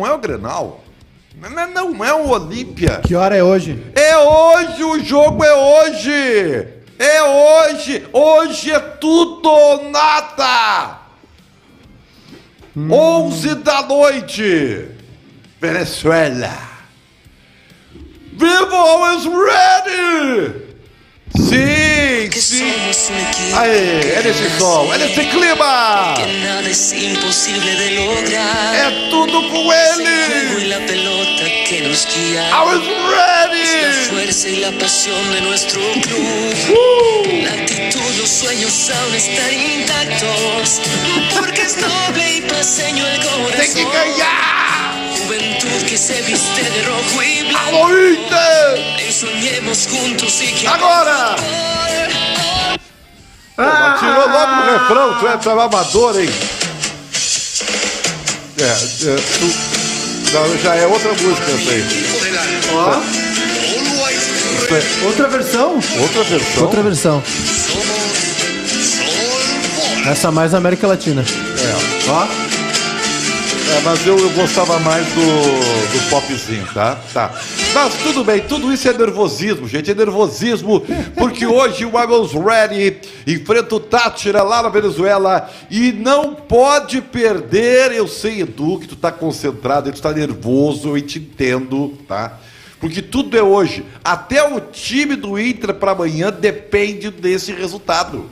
Não, é o Grenal. Não, não é o Olímpia. Que hora é hoje? É hoje, o jogo é hoje! É hoje! Hoje é tudo ou nada! 11 da noite! Venezuela! Vivo always ready! Un equipo. Aê, é nesse som, é nesse clima! Que nada es imposible de lograr. É tudo com ele! la pelota que nos guía. I was La ready! fuerza y la pasión de nuestro club. Uh! La actitud, los sueños aún están intactos. Porque es noble y paseño el Tem que corazón. ganhar! Juventud que se viste de rojo y blanco. Alô, Inter! Y soñemos juntos y que Agora! Pô, mas tirou logo no refrão, tu é, tu é amador, hein? É, é, tu... Não, já é outra música essa aí. Ó, é outra versão. outra versão. Outra versão. Essa mais América Latina. É, Ó. é, mas eu, eu gostava mais do, do popzinho, tá? Tá. Mas tudo bem, tudo isso é nervosismo, gente. É nervosismo, porque hoje o was ready enfrenta o Tátira lá na Venezuela e não pode perder. Eu sei, Edu, que tu tá concentrado, tu tá nervoso, eu te entendo, tá? Porque tudo é hoje. Até o time do Inter para amanhã depende desse resultado.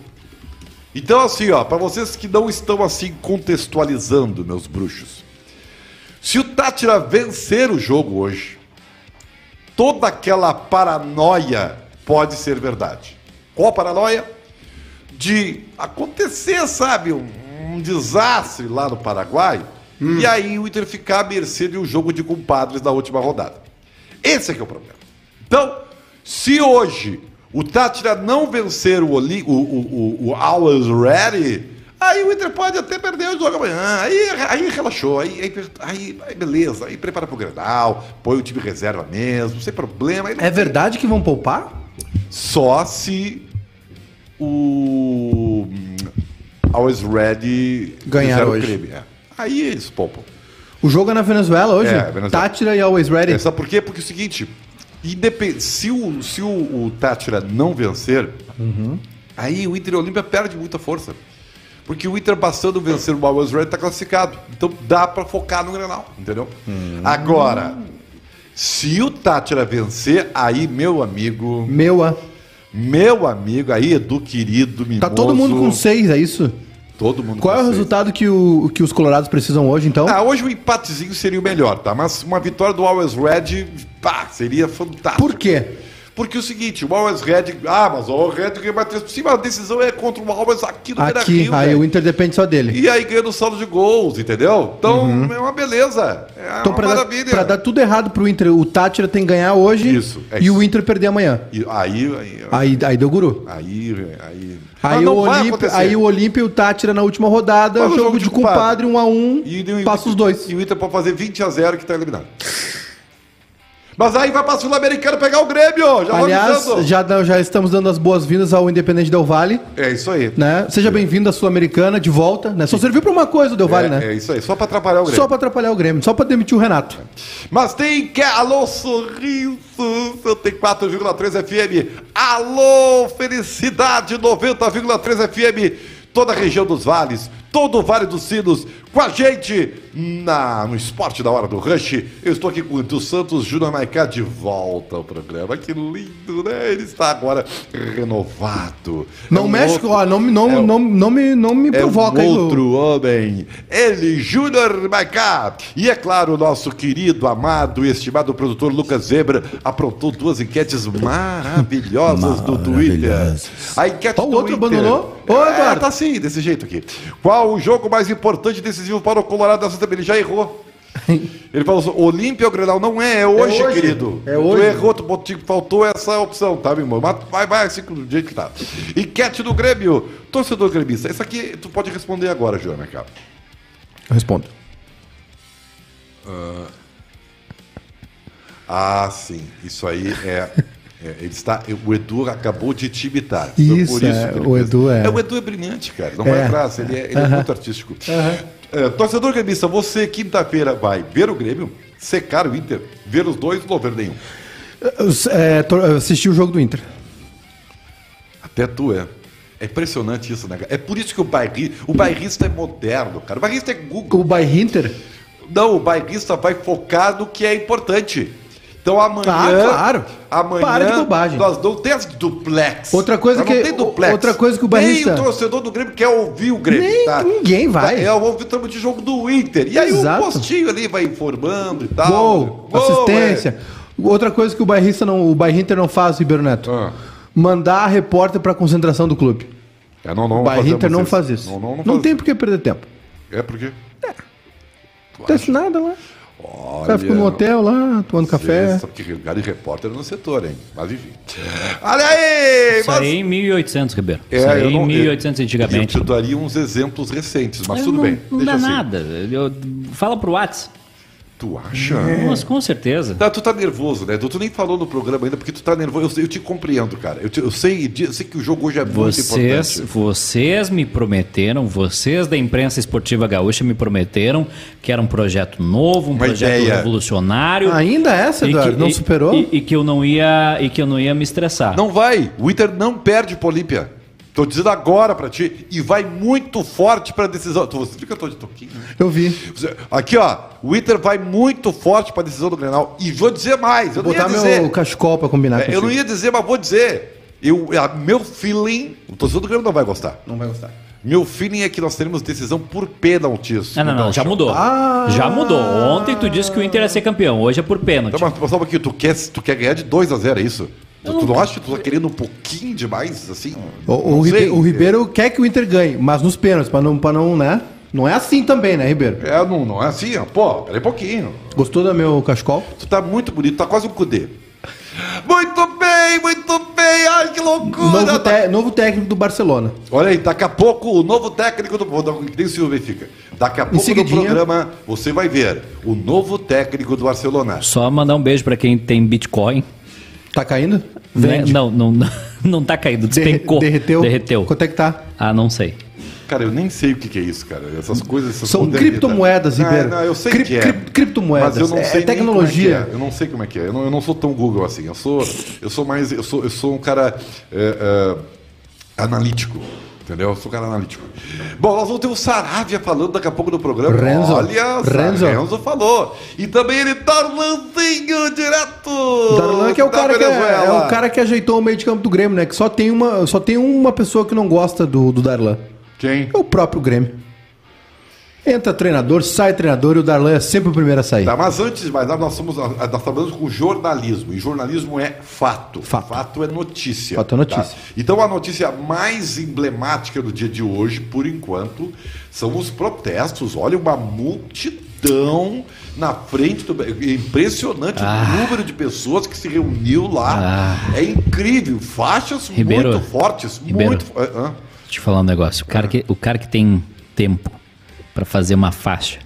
Então, assim, ó, para vocês que não estão assim contextualizando, meus bruxos, se o Tátira vencer o jogo hoje, toda aquela paranoia pode ser verdade. Qual paranoia? De acontecer, sabe, um, um desastre lá no Paraguai e aí o Inter ficar à mercê de um jogo de compadres na última rodada. Esse é que é o problema. Então, se hoje o Tátira não vencer o, Oli, o, o, o, o Always Ready, aí o Inter pode até perder o jogo amanhã. Aí, aí relaxou, aí, aí, aí- beleza, aí prepara pro Grenal, põe o time reserva mesmo, sem problema. É tem- verdade que vão poupar? Só se o hum, Always Ready Ganhar hoje. crime. é. Aí eles poupam. O jogo é na Venezuela hoje? É, Venezuela. Tátira e Always Ready. É, sabe por quê? Porque é o seguinte, independ... se, o, se o, o Tátira não vencer, aí o Inter Olímpia perde muita força. Porque o Inter bastando vencer o Always Ready tá classificado. Então dá pra focar no Grenal, entendeu? Agora, se o Tátira vencer, aí, meu amigo, Meu, ah. meu amigo, aí, Edu querido, mimoso, Tá todo mundo com seis, é isso? Todo mundo Qual é o seis. resultado que, o, que os colorados precisam hoje, então? Ah, hoje o empatezinho seria o melhor, tá? Mas uma vitória do Always Red, pá, seria fantástico. Por quê? Porque é o seguinte, o Always Red, ah, mas o Always Red ganha mais três por cima, a decisão é contra o Always aqui no Aqui, Beira-Rio, aí velho. o Inter depende só dele. E aí ganha no saldo de gols, entendeu? Então, é uma beleza. É Então, uma pra dar, maravilha. pra dar tudo errado pro Inter, o Tátira tem que ganhar hoje Isso, é e isso. o Inter perder amanhã. E aí, aí, Aí, aí deu guru. aí, aí... Aí o, acontecer. aí o Olímpia e o Tátira na última rodada, Faz o jogo, de compadre, um a um, E o- passa os dois. E o Inter pode fazer 20 a 0 que tá eliminado. Mas aí vai pra Sul-Americano pegar o Grêmio, já Aliás, já, já estamos dando as boas-vindas ao Independente Del Vale, É isso aí. né? Seja bem-vindo à Sul-Americana, de volta, né? Só serviu pra uma coisa o Del Vale, é, né? é isso aí, só pra atrapalhar o Grêmio. Só pra atrapalhar o Grêmio, só pra demitir o Renato. Mas tem que. Alô, sorriso! Eu tenho 4,3 FM. Alô, felicidade 90,3 FM. Toda a região dos vales, todo o Vale dos Sinos, com a gente na, no Esporte da Hora do Rush. Eu estou aqui com o Edu Santos, Júnior Maicá, de volta ao programa. Que lindo, né? Ele está agora renovado. Não É um mexe, outro- ó, não, me- não, é um- não, não me, não me é provoca um aí. Lu. outro homem, ele, Júnior Maicá. E é claro, o nosso querido, amado e estimado produtor Lucas Zebra aprontou duas enquetes maravilhosas do Twitter. A enquete o do outro Inter. abandonou? Ô, É, tá assim, desse jeito aqui. Qual o jogo mais importante e decisivo para o Colorado dessa temporada? Ele já errou. Ele falou assim, Olímpia ou Grenal? Não é, é hoje, hoje. querido. É Tu hoje. errou, tu botou- faltou essa opção, tá, meu irmão? Mas vai, vai assim do jeito que tá. Enquete do Grêmio. Torcedor gremista, isso aqui tu pode responder agora, Joana, cara. Eu respondo. Ah, sim. Isso aí é, É, ele está, o Edu acabou de te imitar. Isso, Foi é, que ele o. Edu é- O Edu é brilhante, cara. Não É. vai atrás, ele é, ele é muito artístico. É, torcedor gremista, você quinta-feira vai ver o Grêmio, secar o Inter, ver os dois, não ver nenhum. É, assisti o jogo do Inter. Até tu é. É impressionante isso, né? É por isso que o bairrista, o bairrista é moderno, cara. O bairrista é Google. O Bayern Inter? Não, o bairrista vai focar no que é importante. Então amanhã. Ah, claro. Amanhã. Para de bobagem. Nós não temos duplex. Outra coisa Nós que- Não duplex. outra coisa que o bairrista- Nem o torcedor do Grêmio quer ouvir o Grêmio. Nem- tá? ninguém vai. Tá, É o ouvido de jogo do Inter. E aí Exato. o postinho ali vai informando e tal. Gol, Gol, assistência. Outra coisa que o bairrista não, o Bayern Inter não faz, Ribeiro Neto. Ah. Mandar a repórter para concentração do clube. É, não, não o Bayern fazemos Inter não faz isso. Não, Não, não, não tem por que perder tempo. É porque. Não acontece nada lá. O cara fica no Olha, hotel lá, tomando café. Sabe que lugar de repórter no setor, hein? Mas enfim. Olha aí! Isso mas- aí em 1800, Ribeiro. É, Isso aí eu em não- 1800 Eu antigamente. te daria uns exemplos recentes, mas Mas tudo não, bem. Não deixa dá assim. nada. Eu- fala pro Whats. Tu acha? Nossa, com certeza. Tá, tu tá nervoso, né? Tu, nem falou no programa ainda porque tu tá nervoso. Eu, eu te compreendo, cara. Eu, te- eu sei, eu sei que o jogo hoje é muito Vocês, importante. vocês me prometeram, vocês da imprensa esportiva gaúcha me prometeram que era um projeto novo, um Uma projeto ideia. revolucionário. Ainda essa, e Eduardo? que- Não e- superou? E, e que eu não ia e que eu não ia me estressar. Não vai. O Inter não perde pro Olímpia. Tô dizendo agora pra ti. E vai muito forte pra decisão. Tu, você viu que eu tô de toquinho, né? Eu vi. Aqui, ó. O Inter vai muito forte pra decisão do Grenal. E vou dizer mais. Eu Vou não ia botar dizer. meu cachecol pra combinar É, eu não ia dizer, mas vou dizer. Eu, a- meu feeling. O torcedor do Grêmio não vai gostar. Não vai gostar. Meu feeling é que nós teremos decisão por pênaltis. Não, no não, já mudou. Ah. Já mudou. Ontem tu disse que o Inter ia ser campeão, hoje é por pênalti. Então, mas só um pouquinho, tu quer, tu quer ganhar de 2 a 0 é isso? Tu, tu não acha que tu tá querendo um pouquinho demais, assim? O, o Ribe- o Ribeiro quer que o Inter ganhe, mas nos pênaltis, pra não, pra não, né? Não é assim também, né, Ribeiro? É, não, não é assim, ó. Pô, peraí um pouquinho. Gostou do meu cachecol? Tu tá muito bonito, tá quase um cudê. Muito bem, muito bem. Ai, que loucura. Novo, Tá- te- novo técnico do Barcelona. Olha aí, daqui a pouco o novo técnico do. Vou dar- Que nem o Silvio Benfica. Daqui a pouco no programa você vai ver o novo técnico do Barcelona. Só mandar um beijo pra quem tem Bitcoin. Tá caindo? Vende. Não, não, não tá caído, Derre- despencou. derreteu? Derreteu. Quanto é que tá? Ah, não sei. Cara, eu nem sei o que, que é isso, cara. Essas coisas. Essas São modernidades. criptomoedas, Não, Ribeiro. Não, eu sei Cri- que é. cri- criptomoedas. Mas eu não É sei nem tecnologia. como é que é. Eu não sei como é que é. Eu não, eu não sou tão Google assim. Eu sou, eu sou mais. Eu sou, eu sou um cara é, é, analítico. Entendeu? Eu sou um cara analítico. Bom, nós vamos ter o Saravia falando daqui a pouco no programa. Renzo. Olha, Renzo. Renzo falou. E também ele, Darlanzinho, direto. Darlan que é o, cara que é, é o cara que ajeitou o meio de campo do Grêmio, né? Que só tem uma, só tem uma pessoa que não gosta do, do Darlan. Quem? É o próprio Grêmio. Entra treinador, sai treinador e o Darlan é sempre o primeiro a sair. Tá, mas antes de mais nada, nós, somos, nós trabalhamos com jornalismo. E jornalismo é fato. Fato. é notícia. Fato é notícia. tá? Então a notícia mais emblemática do dia de hoje, por enquanto, são os protestos. Olha, uma multidão na frente do. Impressionante Ah. o número de pessoas que se reuniu lá. É incrível. Faixas Ribeiro. muito fortes. Ribeiro. Muito. Hã? Deixa eu te falar um negócio. O cara que, o cara que tem tempo pra fazer uma faixa,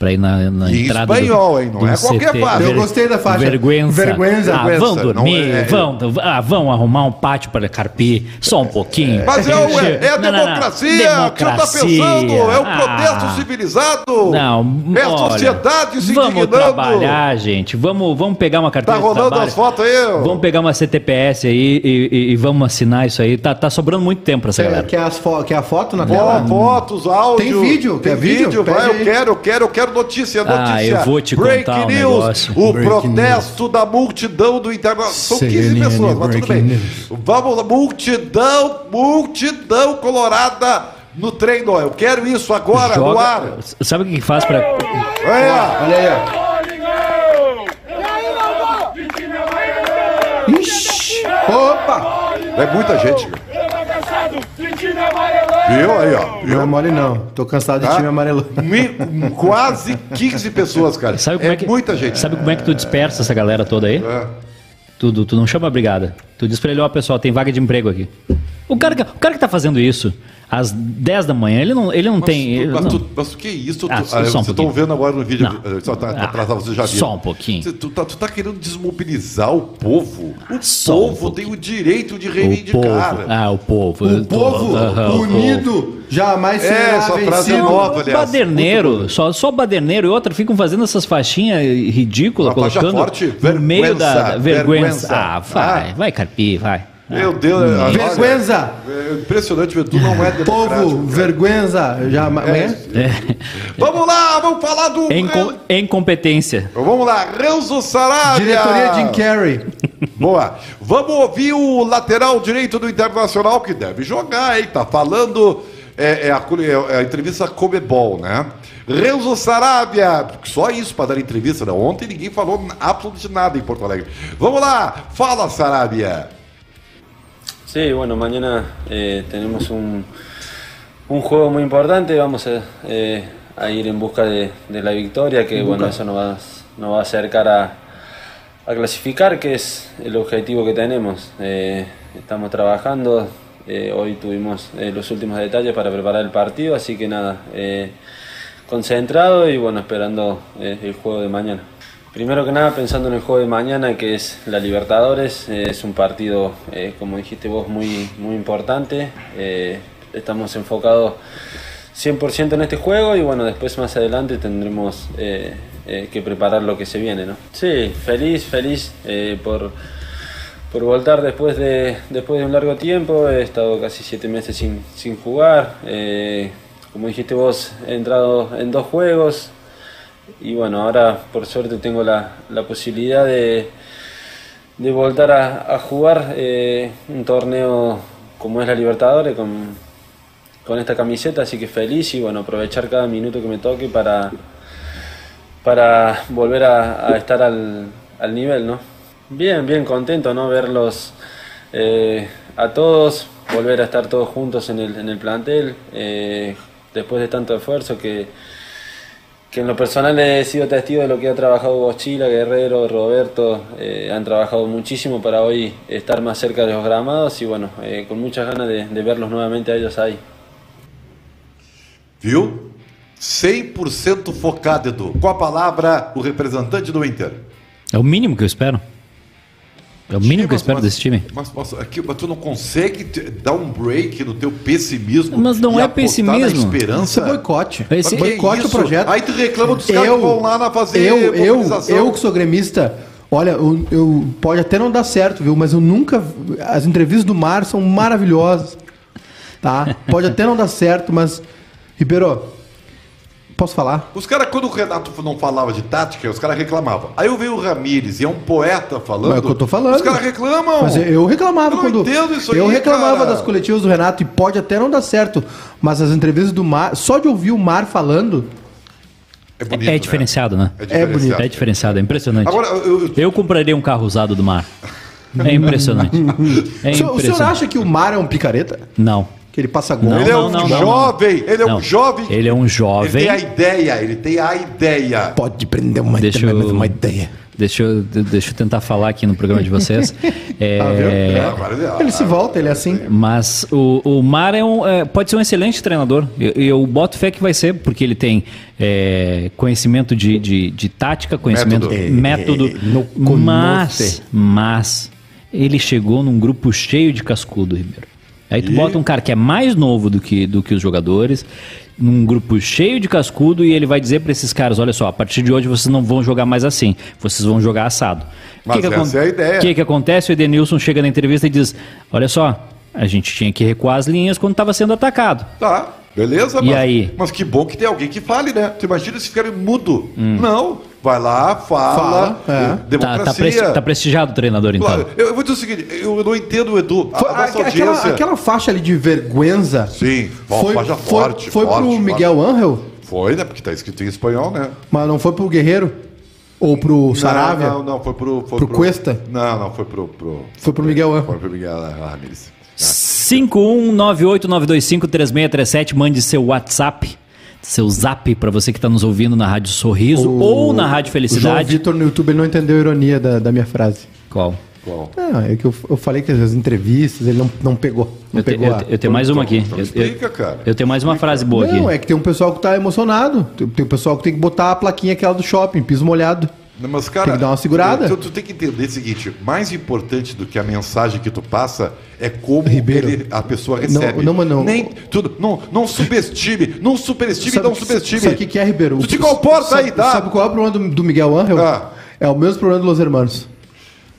pra ir na, na Em entrada. espanhol, hein? Não é qualquer faixa. Eu gostei da faixa. Vergüenza. Vergüenza, Ah, vão dormir, é- vão, ah, vão arrumar um pátio para carpir só um pouquinho. Mas é, o- é, é a Não, não, não. democracia que você está pensando, é o protesto Ah. civilizado. Não, é a olha, sociedade se Vamos indignando. trabalhar, gente. Vamos, vamos pegar uma Tá carteira de rolando trabalho. as fotos aí? Vamos pegar uma CTPS aí e, e- e vamos assinar isso aí. Tá, tá sobrando muito tempo pra essa Quer, galera. quer, as fo- quer a foto na tela? fotos, áudio. Tem vídeo? Tem Quer vídeo? vídeo? Vai, eu quero, eu quero, eu quero notícia, notícia. Ah, eu vou te Break contar um news, negócio. o Breaking protesto da multidão do Internacional. São 15 CNN, pessoas, mas tudo bem. breaking Vamos lá, multidão, multidão colorada no treino. Eu quero isso agora, no ar. Joga, sabe o que faz pra. Olha, Olha aí, ó. Ixi. Opa! é muita gente. Viu aí, ó. Não é Viu? mole não. Tô cansado de Tá? time amarelo. Mi- quase 15 pessoas, cara. Sabe como é, que, muita gente. Sabe como é que tu dispersa essa galera toda aí? É. Tu, tu não chama a brigada. Tu diz pra ele, ó, pessoal, tem vaga de emprego aqui. O cara, o cara que tá fazendo isso, às 10 da manhã. Ele não, ele não Mas, tem. tu- ele mas, não- tu, mas o que é isso? Tu, Ah, ah, só um vocês estão pouquinho. vendo agora no vídeo. Não. eh, Só tá, tá Ah, atrasado, você já viu. só um pouquinho. Você- Tu, tá, tu tá querendo desmobilizar o povo. O Só um povo tem pouquinho. o direito de o reivindicar. povo. Ah, o povo. O Eu tô- povo Aham, o povo. unido jamais É, será frase é vencido. nova, aliás. Baderneiro, só, só baderneiro e outra ficam fazendo essas faixinhas ridículas, Uma faixa colocando forte, no meio da, vergüenza, vergüenza. vergüenza. Ah, vai, Ah. vai carpir, vai. Meu Deus. olha, Vergüenza. É impressionante, Edu não é democrático. Povo, cara. vergüenza. Já, é. É. Vamos lá, vamos falar do... Inco- incompetência. Vamos lá, Renzo Sarabia. Diretoria Jim Carrey. Boa. Vamos ouvir o lateral direito do Internacional que deve jogar, hein? Tá falando. É, é a, é a entrevista Comebol, né? Renzo Sarabia. Só isso para dar entrevista, né? Ontem ninguém falou absolutamente nada em Porto Alegre. Vamos lá, fala, Sarabia. Sí, bueno, mañana eh, tenemos un, un juego muy importante, vamos a, eh, a ir en busca de, de la victoria, que bueno, eso nos va, nos va a acercar a, a clasificar, que es el objetivo que tenemos. Eh, estamos trabajando, eh, hoy tuvimos eh, los últimos detalles para preparar el partido, así que nada, eh, concentrado y bueno, esperando eh, el juego de mañana. Primero que nada, pensando en el juego de mañana, que es la Libertadores, eh, es un partido, eh, como dijiste vos, muy, muy importante. Eh, estamos enfocados 100% en este juego y bueno, después más adelante tendremos eh, que preparar lo que se viene, ¿no? Sí, feliz, feliz por, por voltar después de, después de un largo tiempo. He estado casi siete meses sin, sin jugar. Como dijiste vos, he entrado en dos juegos. Y bueno, ahora por suerte tengo la, la posibilidad de, de voltar a, a jugar eh, un torneo como es la Libertadores con, con esta camiseta, así que feliz y bueno, aprovechar cada minuto que me toque para, para volver a, a estar al, al nivel, ¿no? Bien, bien contento, ¿no? Verlos eh, a todos, volver a estar todos juntos en el, en el plantel, eh, después de tanto esfuerzo que, que en lo personal he sido testigo de lo que ha trabajado Bochila, Guerrero, Roberto, eh, han trabajado muchísimo para hoy estar más cerca de los gramados y bueno, eh, con muchas ganas de, de verlos nuevamente a ellos ahí. Viu? 100% focado, Edu. Com a palavra, o representante do Inter. É o mínimo que eu espero. É o mínimo que eu espero mas- desse time. Mas, mas, aqui, mas tu não consegue dar um break no teu pessimismo Mas não e é pessimismo. Na Isso esperança. é boicote. Esse- boicote o projeto. Aí tu reclama dos caras que vão lá na fazer eu, eu, eu que sou gremista, olha, eu, eu- pode até não dar certo, viu? Mas eu nunca. As entrevistas do Mar são maravilhosas. Tá? Pode até não dar certo, mas. Ribeiro, posso falar? Os caras, quando o Renato não falava de tática, os caras reclamavam. Aí eu vejo o Ramires, e é um poeta falando. Mas é o que eu tô falando. Os caras reclamam. Mas eu- reclamava Eu quando. entendo isso eu aí, reclamava cara. das coletivas do Renato e pode até não dar certo. Mas as entrevistas do Mar, só de ouvir o Mar falando, É, bonito, É né? diferenciado, né? É É diferenciado. bonito. É diferenciado, é impressionante. Agora, eu, eu- Eu compraria um carro usado do mar. É impressionante. É o, senhor, o senhor impressionante. acha que o Mar é um picareta? Não. Que ele passa gol? Não, ele é não, um não, não, jovem, ele é um Não. jovem. Ele é um jovem. Ele tem a ideia, ele tem a ideia. Pode prender uma, Deixa ideia, eu- uma ideia. Deixa eu, deixa eu tentar falar aqui no programa de vocês. É, É, agora ele- se volta, ele é assim. Mas o, o Mar é um, é, pode ser um excelente treinador. Eu, eu boto fé que vai ser, porque ele tem é, conhecimento de, de, de tática, conhecimento Método. método. É, é, no mas, mas ele chegou num grupo cheio de cascudo, Ribeiro. Aí tu bota um cara que é mais novo do que, do que os jogadores, num grupo cheio de cascudo, e ele vai dizer pra esses caras: olha só, a partir de hoje vocês não vão jogar mais assim, vocês vão jogar assado. Mas que essa é a ideia. O que, que acontece? O Edenilson chega na entrevista e diz: olha só, a gente tinha que recuar as linhas quando estava sendo atacado. Tá, beleza? E mas, aí? Mas que bom que tem alguém que fale, né? Tu imagina se ficarem mudo. Hum. Não, vai lá, fala. Fala, é. Tá, Democracia. tá, presti- tá prestigiado o treinador, então. Claro, eu, eu vou dizer o seguinte, eu não entendo, Edu. A, Foi- a nossa aquela, audiência... aquela faixa ali de vergüenza. Sim, foi, faixa foi, forte, foi forte, pro forte. Miguel Angel, Foi, né? Porque tá escrito em espanhol, né? mas não foi pro Guerreiro? Ou pro Saravia? Não, não, não, foi pro... Foi Pro Cuesta? Não, não, foi pro... pro Foi pro Miguel Angel. foi pro Miguel Ramírez. 51989253637, mande seu WhatsApp, seu zap pra você que tá nos ouvindo na Rádio Sorriso ou na Rádio O João Felicidade. Vitor no YouTube ele não entendeu a ironia da, da minha frase. Qual? Qual? Não, é que eu, eu falei que as entrevistas ele não, não pegou. Não Eu, te- pegou eu a- eu tenho mais uma aqui. Então Eu- explica, eu, cara. eu tenho mais uma frase boa Não, aqui. é que tem um pessoal que tá emocionado. Tem, tem um pessoal que tem que botar a plaquinha aquela do shopping, piso molhado. Não, Mas, cara, Tem que dar uma segurada. Tu, tu tem que entender o seguinte: mais importante do que a mensagem que tu passa é como ele- a pessoa recebe. não, mas não. Nem, tudo, não, não subestime, não superestime, não subestime. Sabe o que, que é, Ribeiro? Tu te comporta sabe, aí, tá? Sabe qual é o problema do, do Miguel Angel? Ah. É o mesmo problema do Los Hermanos.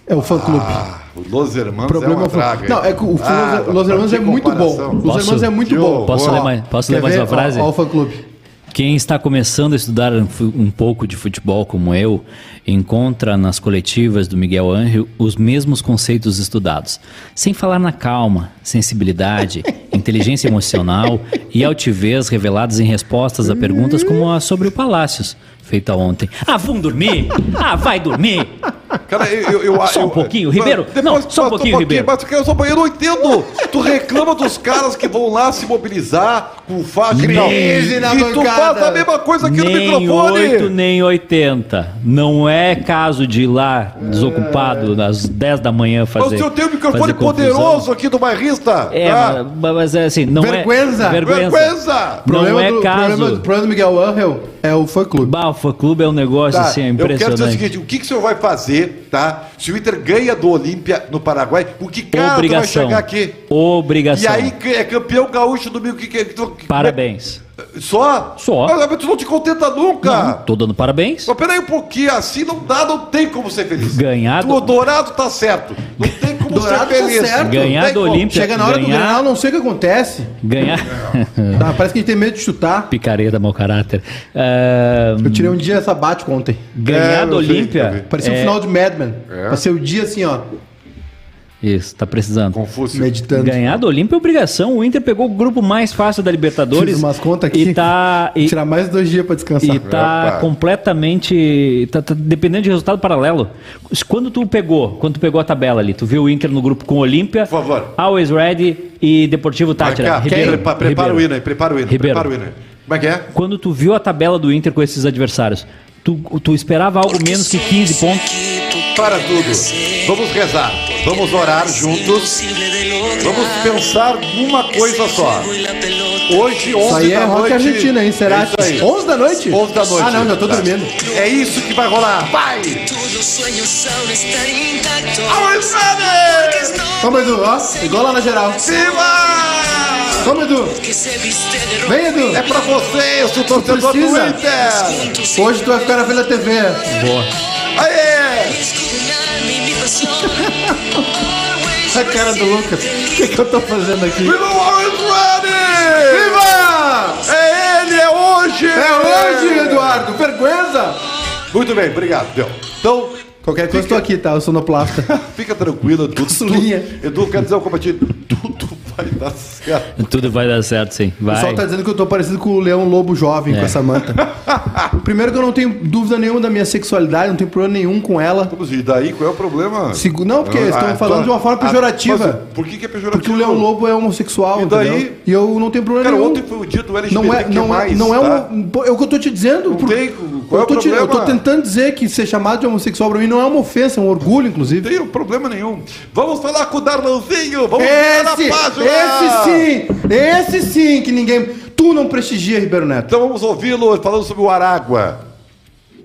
É o fã-clube. Ah, o Los Hermanos problema é uma é o fã- draga. Não, é que o Ah, Los- Los Hermanos é muito bom. Los Posso- Hermanos é muito bom. Posso Ó, ler mais, posso ler mais uma frase? Ó, ó o fã-clube. Quem está começando a estudar um pouco de futebol como eu, encontra nas coletivas do Miguel Angel os mesmos conceitos estudados, sem falar na calma, sensibilidade, inteligência emocional e altivez revelados em respostas a perguntas como a sobre o Palácios, feita ontem. Ah, vão dormir? Ah, vai dormir? Cara, eu, eu, eu, Só um eu- pouquinho, Ribeiro. Não, só um pouquinho, Ribeiro. Mas tu quer só eu não entendo. Tu reclama dos caras que vão lá se mobilizar com faixa e tal. Crise na E tu faz a mesma coisa aqui no nem microfone. 8, nem 80. Não é caso de ir lá desocupado às 10 da manhã fazer. Mas o senhor tem um microfone poderoso aqui do bairrista. É, tá? mas, mas é assim, não Vergüenza. é. Vergüenza. Vergüenza. Não é do, caso. Problema, do- problema do Miguel Angel é o fã-clube. Bah, o fã clube é um negócio Tá, assim, é eu quero dizer o impressionante. seguinte: o que, que o senhor vai fazer, tá? Se o Inter ganha do Olímpia no Paraguai, o que cara tu vai chegar aqui? Obrigação. E aí é campeão gaúcho domingo que que que- Parabéns. Só? Só. Mas, mas tu não te contenta nunca. Tô dando parabéns. Mas peraí um pouquinho, assim não dá, não tem como ser feliz. Ganhar O Dourado tá certo. Não tem como Dourado tá certo. Ganhar do. Olímpia. Chega na hora do ganhar- Grenal, não sei o que acontece. Ganhar. Tá, parece que a gente tem medo de chutar. Picareta, mau caráter. Ah, Eu tirei um dia sabático ontem. ganhar É, do. Olímpia. Parecia um é- final de Mad Men. É. Passei o dia assim, ó, Isso, tá precisando. Confúcio. meditando. Ganhar do Olímpia é obrigação. O Inter pegou o grupo mais fácil da Libertadores. Fiz umas contas aqui. E tá. E, Tirar mais dois dias pra descansar. e tá Opa. completamente. Tá, tá dependendo de resultado paralelo. Quando tu pegou, quando tu pegou a tabela ali, tu viu o Inter no grupo com Olímpia, Por favor. Always Ready e Deportivo Tátira. Ribeiro, prepa- prepara o hino aí, prepara o hino, Ribeiro. prepara o hino aí. Como é que é? Quando tu viu a tabela do Inter com esses adversários, tu, tu esperava algo menos que 15 pontos? Para tudo. Vamos rezar. Vamos orar juntos. Vamos pensar numa coisa só. Hoje, 11 Isso aí é da rock noite. argentina, hein? Será? É isso aí. 11 da noite? 11 da noite. Ah, não, já tô Tá. dormindo. É isso que vai rolar. Vai! Ready! Vamos, Edu, ó. Igual lá na geral. Viva! Vamos, Edu. Vem, Edu. É pra você, eu sou torcedor do. Inter! Hoje tu vai ficar na frente da TV. Boa. Aê! Always A cara do Lucas. O que, que eu tô fazendo aqui? Viva o ready! Viva! É ele, é hoje! É hoje, Eduardo. Vergüenza. Muito bem, obrigado, Del. Então, Qualquer coisa, eu tô aqui, tá? Eu sou sonoplasta. fica tranquilo, Edu. Caçulinha. Tu- Edu, quer dizer, eu combati. Tudo vai dar certo. Tudo vai dar certo, sim. O Vai. pessoal tá dizendo que eu tô parecido com o Leão Lobo jovem com É. essa manta. Primeiro que eu não tenho dúvida nenhuma da minha sexualidade, não tenho problema nenhum com ela. E daí, qual é o problema? Segu- Não, porque Ah, estão ah, falando tá. de uma forma Ah, pejorativa. mas por que, que é pejorativo? Porque o Leão Lobo é homossexual, E daí? entendeu? E eu não tenho problema Cara, nenhum. ontem foi o dia do LGBT Não é, não é, não é tá? um. pô, É o que eu tô te dizendo. Não por- tem- qual é eu, tô o te- eu tô tentando dizer que ser chamado de homossexual pra mim não é uma ofensa, é um orgulho, inclusive. Não tem problema nenhum. Vamos falar com o Darlanzinho. Vamos virar na Esse, página. esse sim, esse sim que ninguém. Tu não prestigia, Ribeiro Neto. Então vamos ouvi-lo falando sobre o Aragua.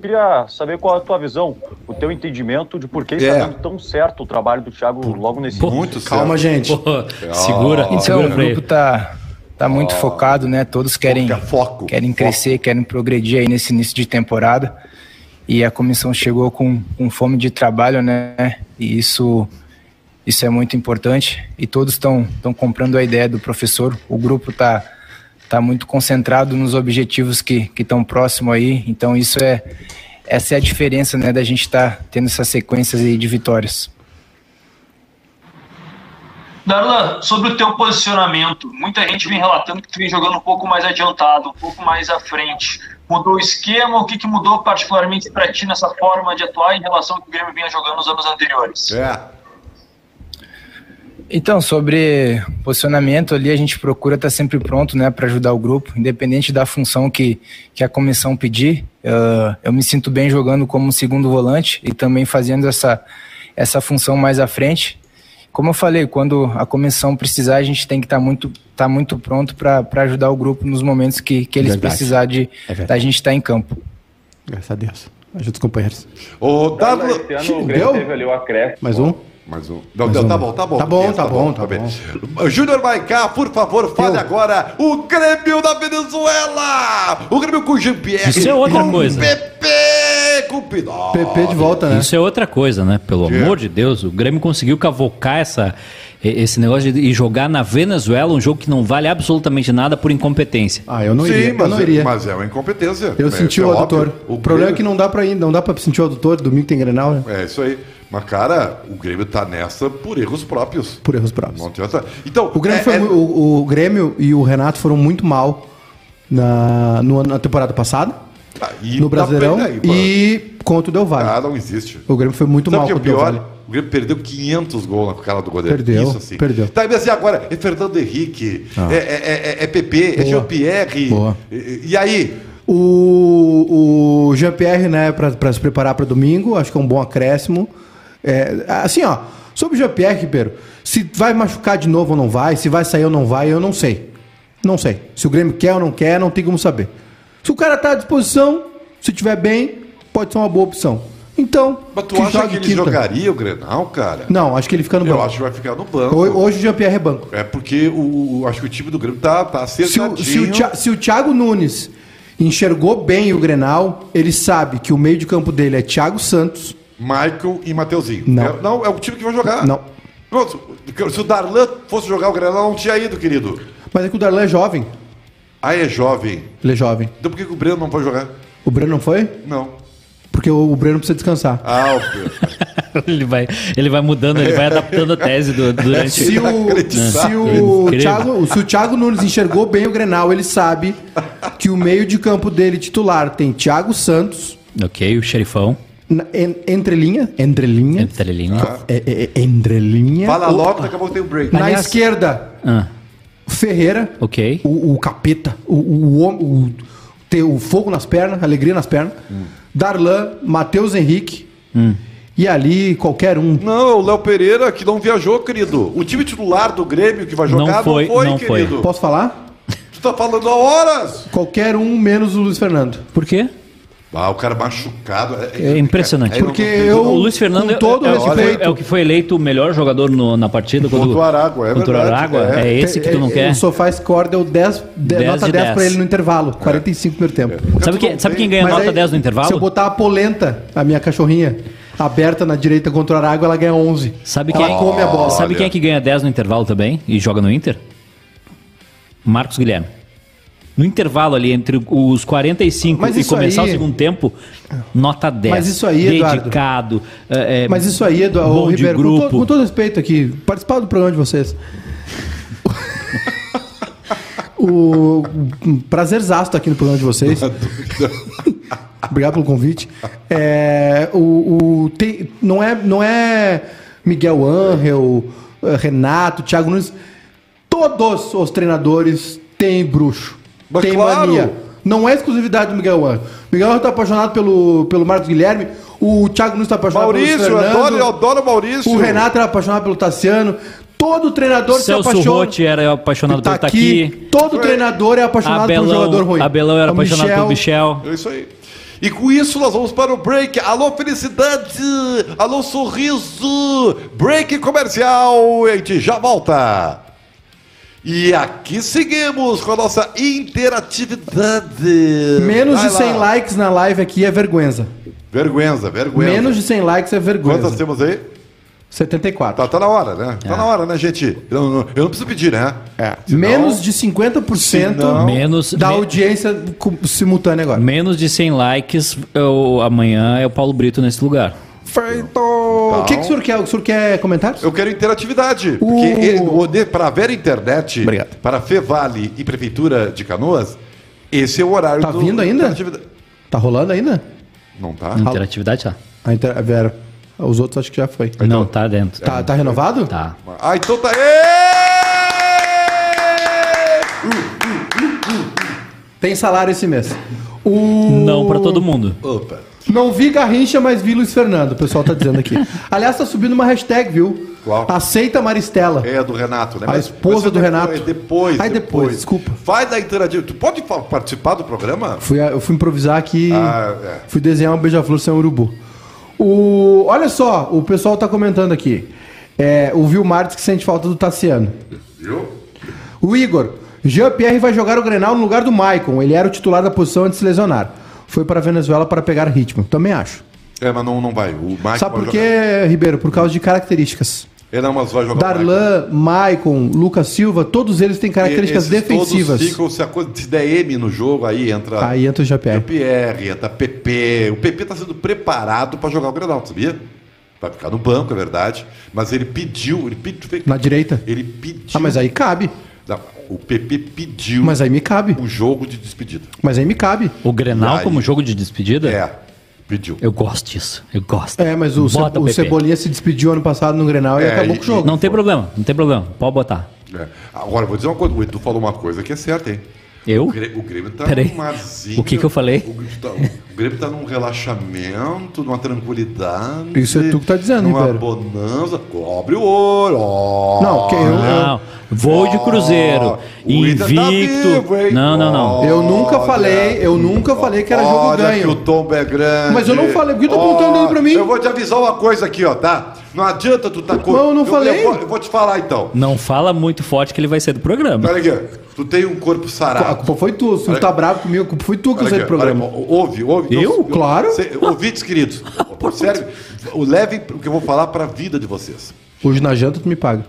Queria saber qual é a tua visão, o teu entendimento de por que É. está dando tão certo o trabalho do Thiago logo nesse Muito Calma, gente. Pô, segura, Então, segura o grupo tá, tá muito focado, né? Todos querem, foco, querem foco. crescer, querem progredir aí nesse início de temporada. E a comissão chegou com, com fome de trabalho, né? E isso, isso é muito importante. E todos estão comprando a ideia do professor. O grupo tá, tá muito concentrado nos objetivos que estão próximos aí. Então, isso é. Essa é a diferença, né? Da gente estar tendo essas sequências aí de vitórias. Darlan, sobre o teu posicionamento, muita gente vem relatando que tu vem jogando um pouco mais adiantado, um pouco mais à frente. Mudou o esquema? O que, que mudou particularmente para ti nessa forma de atuar em relação ao que o Grêmio vinha jogando nos anos anteriores? É. Então, sobre posicionamento ali, a gente procura estar sempre pronto, né, para ajudar o grupo, independente da função que, que a comissão pedir. Uh, eu me sinto bem jogando como segundo volante e também fazendo essa, essa função mais à frente. Como eu falei, quando a comissão precisar, a gente tem que estar muito, tá muito pronto para ajudar o grupo nos momentos que, que eles Verdade. precisar de É da gente estar em campo. Graças a Deus. Ajuda os companheiros. Ô, Dado... Esse ano o Grêmio Deu? teve ali o acréscimo. Mais um? Mais um. Não, não, tá bom, tá bom. Tá bom, Beleza, tá bom, tá bem. Júnior Maicá, por favor, fale Eu. agora o Grêmio da Venezuela! O Grêmio com Jean-Pierre. Isso é outra com coisa. PP, com Pinó. PP de volta, né? Isso é outra coisa, né? Pelo Que? amor de Deus, o Grêmio conseguiu cavocar essa, esse negócio de e jogar na Venezuela um jogo que não vale absolutamente nada por incompetência. Ah, eu não Sim, iria. mas, eu não iria. mas é uma incompetência. Eu É, senti isso o é adutor. óbvio. O, problema é que não dá pra ir, não dá pra sentir o adutor. Domingo tem Grenal, né? É isso aí. Mas, cara, o Grêmio tá nessa por erros próprios. Por erros próprios. Não adianta. Então, O Grêmio, é- foi é- o, o Grêmio e o Renato foram muito mal na, no na temporada passada, Ah, no tá Brasileirão, aí, e contra o Del Valle. Ah, não existe. O Grêmio foi muito Sabe mal que é o pior? O Grêmio perdeu 500 gols na cara do goleiro. Perdeu, Isso assim. perdeu. Tá, mas e agora? É Fernando Henrique, Ah. é, é, é, é PP, é Boa. Jean-Pierre. Boa. E, e aí? O, o Jean-Pierre, né, pra se preparar para domingo, acho que é um bom acréscimo. É, assim, ó, sobre o Jean-Pierre, Ribeiro, se vai machucar de novo ou não vai, se vai sair ou não vai, eu não sei. Não sei. Se o Grêmio quer ou não quer, não tem como saber. Se o cara tá à disposição, se tiver bem, pode ser uma boa opção. Então, Mas tu acha jogue que ele quinta. jogaria o Grenal, cara? Não, acho que ele fica no Eu banco. acho que vai ficar no banco. Ho- Hoje o Jean-Pierre é banco. É porque o, acho que o time do Grêmio tá, tá Se o, acertadinho. se, o se o Thiago Nunes enxergou bem o Grenal, ele sabe que o meio de campo dele é Thiago Santos. Michael e Mateuzinho. Não. É, não, é o time que vai jogar. Não. Pô, Se o Darlan fosse jogar o Grenal, não tinha ido, querido. Mas é que o Darlan é jovem. Ah, é jovem. Ele é jovem. Então por que, que o Breno não pode jogar? O Breno não foi? Não. Porque o, o Breno precisa descansar. Ah, o Pedro. Ele vai, ele vai mudando, ele vai adaptando a tese do, durante. Se o, se, o. Thiago, se o Thiago Nunes enxergou bem o Grenal, ele sabe que o meio de campo dele titular tem Thiago Santos, Ok, o xerifão. En- entre linha, entre linha, Entre linha. é, é, é, entre linha. Fala O- logo, daqui a pouco tem um break. Na Aliás- esquerda, Ah, Ferreira, ok. o, o capeta, o, o, o, ter o fogo nas pernas, alegria nas pernas. Darlan, Matheus Henrique. E ali, qualquer um. Não, o Léo Pereira que não viajou, querido. O time titular do Grêmio que vai Não jogar não foi, foi, não foi. querido. Posso falar? Tu tá falando há horas. Qualquer um menos o Luiz Fernando. Por quê? Ah, o cara machucado. É impressionante. Aí não- Porque não- eu- O Luiz Fernando com todo é, é o que foi, respeito- é o que foi eleito o melhor jogador no- na partida Contra o Aragua, é contra o verdade, Aragua. é. É, esse que tu não É, quer. O Sofá Score deu 10, de- 10 nota de 10, 10. pra ele no intervalo. 45 no primeiro tempo. Sabe, não sabe quem ganha Mas nota aí, 10 no intervalo? Se eu botar a polenta, a minha cachorrinha, aberta na direita contra o Aragua, ela ganha 11. Sabe ela quem, come a bola. Sabe Olha. quem é que ganha 10 no intervalo também e joga no Inter? Marcos Guilherme. No intervalo ali, entre os 45 Mas e começar aí- o segundo tempo, nota 10. Mas isso aí, Eduardo- Dedicado. é, é, Mas isso aí, Eduardo, bom Ribeiro, com, grupo. to- com todo respeito aqui, participar do programa de vocês. o prazerzaço estar aqui no programa de vocês. Obrigado pelo convite. É, o, o- tem- não, é, não é Miguel Angel, Renato, Thiago Nunes. Todos os treinadores têm bruxo. Mas tem claro. mania. Não é exclusividade do Miguel Angel. Miguel Angel está apaixonado pelo, pelo Marcos Guilherme. O Thiago Nunes está apaixonado Maurício, pelo Fernando. adoro, eu adoro o Maurício. O Renato era apaixonado pelo Tassiano. Todo treinador se Celso apaixona. Rotti era apaixonado tá pelo tá aqui. aqui. Todo treinador é apaixonado pelo jogador ruim. Abelão era O apaixonado pelo Michel. É isso aí. E com isso nós vamos para o break. Alô, felicidade! Alô, sorriso! Break comercial! E a gente já volta! E aqui seguimos com a nossa interatividade. Menos Vai de 100 lá. likes na live aqui é vergonha. Vergüenza, vergüenza. Menos de 100 likes é vergonha. Quantas temos aí? 74. Tá, tá na hora, né? Tá na hora, né, gente? Eu, não- eu não preciso pedir, né? É. Menos de 50% Senão- Menos, da me- audiência cu- simultânea agora. menos de 100 likes, eu- amanhã é o Paulo Brito nesse lugar. Feito! O que, que o senhor quer? O senhor quer comentários? Eu quero interatividade. O- Porque ele- para ver internet, Obrigado. para Fevale e Prefeitura de Canoas, esse é o horário Tá vindo ainda? interatividade. Tá rolando ainda? Não tá? Interatividade tá. A inter... Vera, os outros acho que já foi. Não, tá dentro. Tá, tá renovado? Tá. Ah, então tá. Ê! Tem salário esse mês. O... Não pra todo mundo. Opa. Não vi Garrincha, mas vi Luiz Fernando, o pessoal tá dizendo aqui. Aliás, tá subindo uma hashtag, viu? Qual? Aceita Maristela. É do Renato, né? A esposa é do depois- Renato. É depois. Ai, depois, desculpa. Vai da interativa. Tu pode fa- participar do programa? Fui, eu fui improvisar aqui. Ah, é. Fui desenhar um beija-flor sem urubu. O, olha só, o pessoal tá comentando aqui. É, o Vilmar diz que sente falta do Tassiano. Viu? O Igor. Jean-Pierre vai jogar o Grenal no lugar do Maicon. Ele era o titular da posição antes de se lesionar. Foi para a Venezuela para pegar ritmo. Também acho. É, mas não, não vai. O Michael Sabe por quê, Ribeiro? Por causa de características. Ele não, mas vai jogar. Darlan, Maicon, Lucas Silva, todos eles têm características Esses defensivas. Todos ficam, se, a coisa, se der M no jogo, aí entra. Aí entra o Jean-Pierre. Pierre, entra PP. O PP está sendo preparado para jogar o Grenal, sabia? Vai ficar no banco, é verdade. Mas ele pediu, ele pediu. Na direita? Ele pediu. Ah, mas aí cabe. Não, o PP pediu Mas aí me cabe. o jogo de despedida. Mas aí me cabe. O Grenal E aí? como jogo de despedida? É, pediu. Eu gosto disso. Eu gosto. É, mas o, Bota o. Cebolinha se despediu ano passado no Grenal e É, acabou e- com o jogo. Não tem problema, não tem problema. Pode botar. É. Agora, vou dizer uma coisa. O Edu falou uma coisa que é certa, hein? Eu? O Grêmio, o Grêmio tá Peraí. O que que eu falei? O Grêmio tá, o Grêmio tá num relaxamento, numa tranquilidade. Isso é tu que tá dizendo, Numa Ribeiro. bonança. Cobre o olho. ó. Não, que eu- Não, voo de cruzeiro, tá invicto. vivo, hein? Não, não, não. Eu nunca Olha. falei, eu nunca falei que era jogo Olha ganho. que o tombo é grande. Mas eu não falei, por que tu tá apontando dedo pra mim? Eu vou te avisar uma coisa aqui, ó, tá? Não adianta tu tá... co- Não, eu não falei. Eu, vou, eu vou te falar, então. Não fala muito forte que ele vai ser do programa. Olha aqui. Tu tem um corpo A sarado. culpa foi tu. Se tu tá bravo comigo, a culpa foi tu que Olha usei aqui, o programa. olha, ouve, ouve. Eu? Claro. Cê- Ouvintes queridos, sério, levem o que eu vou falar pra vida de vocês. Hoje na janta tu me paga.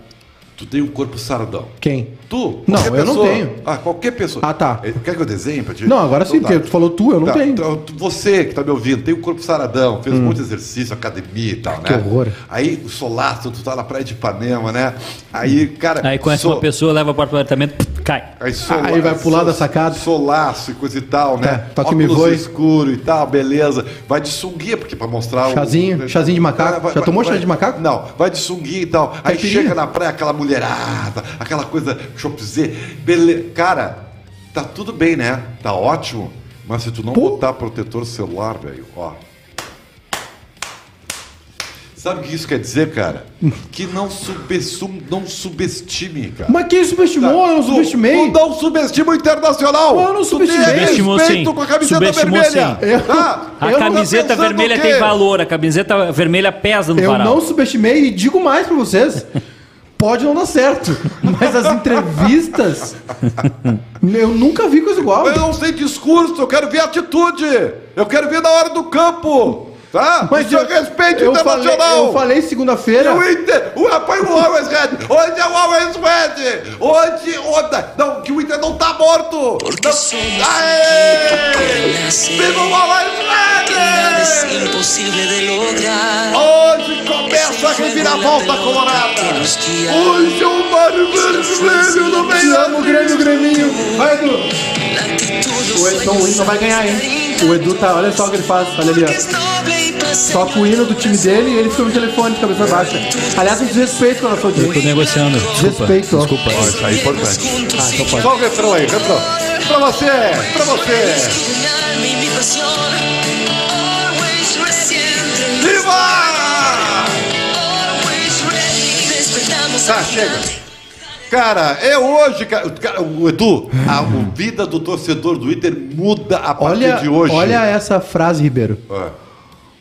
Tu tem um corpo saradão. Quem? Tu? Não, eu não pessoa. tenho. Ah, qualquer pessoa. Ah, tá. Eh, Quer que eu desenhe pra ti? Não, agora sim, Então porque tu falou tu, eu não Tá, tenho. então, você que tá me ouvindo, tem um corpo saradão, fez um monte de exercício, academia e tal, né? que horror. Aí o solaço, tu tá na praia de Ipanema, né? Aí, cara. Aí conhece so- uma pessoa, leva para o apartamento, cai. Aí, sola- Aí vai pular da sacada. Solaço e coisa e tal, né? Tá, toque me Óculos voe. escuro e tal, beleza. Vai de sunguinha, porque pra mostrar Chazinho, o... chazinho de macaco. Já tomou chá de macaco? Não, vai de sunguinha e tal. Aí Caipirinha? chega na praia aquela mulherada, aquela coisa chopzê. Beleza. Cara, tá tudo bem, né? Tá ótimo. Mas se tu não Pô. botar protetor celular, velho, ó. Sabe o que isso quer dizer, cara? Que não, subestum, não subestime, cara. Mas quem subestimou? Eu não Tu- subestimei. Tu não subestima o internacional. Eu não Tu subestimei. tem Subestimou respeito sim. com a camiseta Subestimou vermelha. sim. Eu- Tá? A Eu camiseta vermelha tem valor, a camiseta vermelha pesa no Eu varal. não subestimei e digo mais pra vocês. Pode não dar certo, mas as entrevistas eu nunca vi coisa igual. Eu não sei discurso, eu quero ver atitude. Eu quero ver na hora do campo. Tá? Mas o senhor respeite o eu falei, internacional. eu falei segunda-feira. O Inter, o apoio o Always Red. Hoje é o Always Red. Hoje, hoje, não, que o Inter não tá morto. Porque Não, somos aê! Viva o Always Red! imposible de lograr. Hoje começa a reviravolta colorada. Hoje é o mar vermelho Te meio. amo, Grêmio, Grêminho. Vai, Edu. O Edu, o hino vai ganhar, hein? O Edu tá, olha só o que ele faz. Olha ali, ó. Toca o hino do time dele e ele fica no telefone de cabeça baixa. Aliás, um desrespeito com a nossa Eu tô audiência. negociando. Desculpa. Respeito, ó. Desculpa. Isso aí é importante. Ah, então pode. Só o refrão aí, refrão. Pra você, pra você. Viva! Tá, chega. Cara, é hoje, cara. O Edu, a vida do torcedor do Inter muda a partir Olha, de hoje. olha essa frase, Ribeiro. Ah,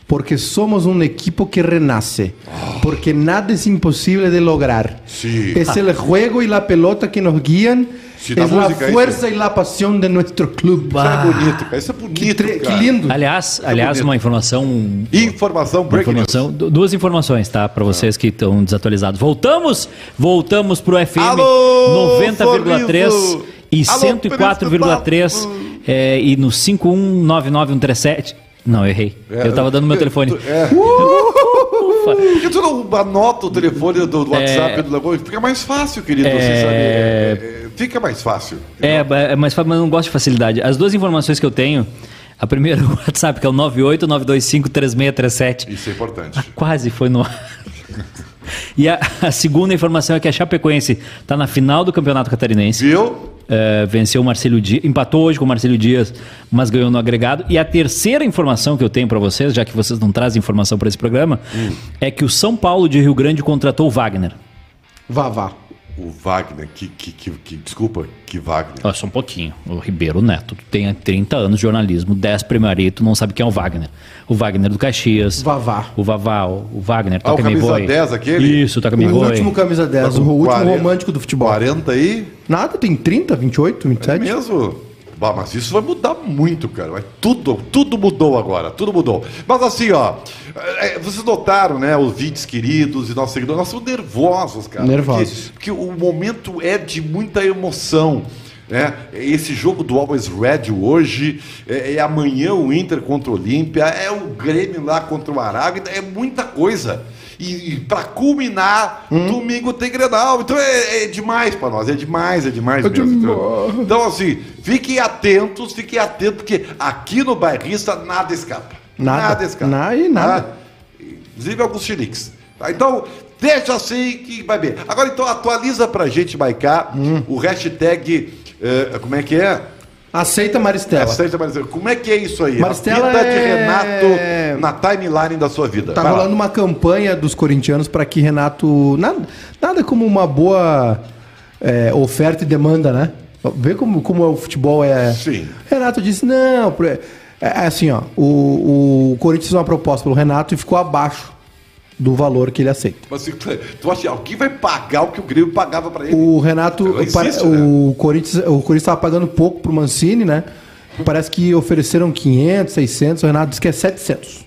Porque somos um equipo que renace. Porque nada es imposible de lograr. Sí. Es el juego y la pelota que nos guían. Sí, es la la música, fuerza y la pasión de nuestro club. Isso é bonito, cara. Isso é Que, bonito, que cara. lindo. Aliás, aliás, bonito. uma informação Informação, Uma breaking informação, du- duas informações, tá? Para vocês que estão desatualizados. Voltamos, voltamos pro FM Alô, 90,3 Sorriso. e Alô, 104,3 é, e no 5199137. Não, eu errei. É, eu tava dando meu telefone. tu- É. Ufa. Por que tu não anota o telefone do, do WhatsApp É. do negócio? Fica mais fácil, querido. Você É. É, é, Fica mais fácil. É, é, mas mas eu não gosto de facilidade. As duas informações que eu tenho, a primeira o WhatsApp, que é o 989253637. Isso é importante. Quase foi no ar. E a, a segunda informação é que a Chapecoense está na final do Campeonato Catarinense. Viu? Eh, venceu o Marcelo Dias, empatou hoje com o Marcelo Dias, mas ganhou no agregado. E a terceira informação que eu tenho para vocês, já que vocês não trazem informação para esse programa, é que o São Paulo de Rio Grande contratou o Wagner. Vá, vá. O Wagner, que, que, que, que- desculpa, que Wagner. Olha só um pouquinho. O Ribeiro Neto tu tem 30 anos de jornalismo, 10 primarito, não sabe quem é o Wagner. O Wagner do Caxias. Vavá. O Vavá, o o Wagner, Ah, o toca camisa boi. 10 aquele? Isso, toca O último camisa 10, Tá o último 40 romântico do futebol. 40 aí? Nada, tem 30, 28, É 27. mesmo? Bah, mas isso vai mudar muito, cara. Vai tudo, tudo mudou agora, tudo mudou. Mas assim, ó, é, vocês notaram, né, os vídeos queridos e nossos seguidores, nós somos nervosos, cara. Nervosos. Porque, porque o momento é de muita emoção. Né? Esse jogo do Always Red hoje, é, é amanhã o Inter contra o Olímpia, é o Grêmio lá contra o Aragua, é muita coisa. E, e para culminar, Hum? domingo tem Grenal. Então é, é demais para nós, é demais, é demais É mesmo. demais. Então, assim, fiquem atentos, fiquem atentos, porque aqui no bairrista nada escapa. Nada. escapa. Na- e nada. Tá? Inclusive alguns chiliques. Tá? Então, deixa assim que vai bem. Agora, então, atualiza pra gente, Maiká, Hum. o hashtag. eh, como é que é? Aceita Maristela. Aceita Maristela. Como é que é isso aí? Maristela a vida de é- Renato na timeline da sua vida. Tá Vai lá. rolando uma campanha dos corintianos para que Renato. Nada, nada como uma boa é, oferta e demanda, né? Vê como, como o futebol é. Sim. Renato disse: não. É, é assim, ó. O, o Corinthians fez uma proposta pelo Renato e ficou abaixo do valor que ele aceita. Mas, tu acha que alguém vai pagar o que o Grêmio pagava pra ele? O Renato. Pare- existe, né? o Corinthians o Corinthians estava pagando pouco pro Mancini, né? Parece que ofereceram 500, 600. O Renato disse que é 700.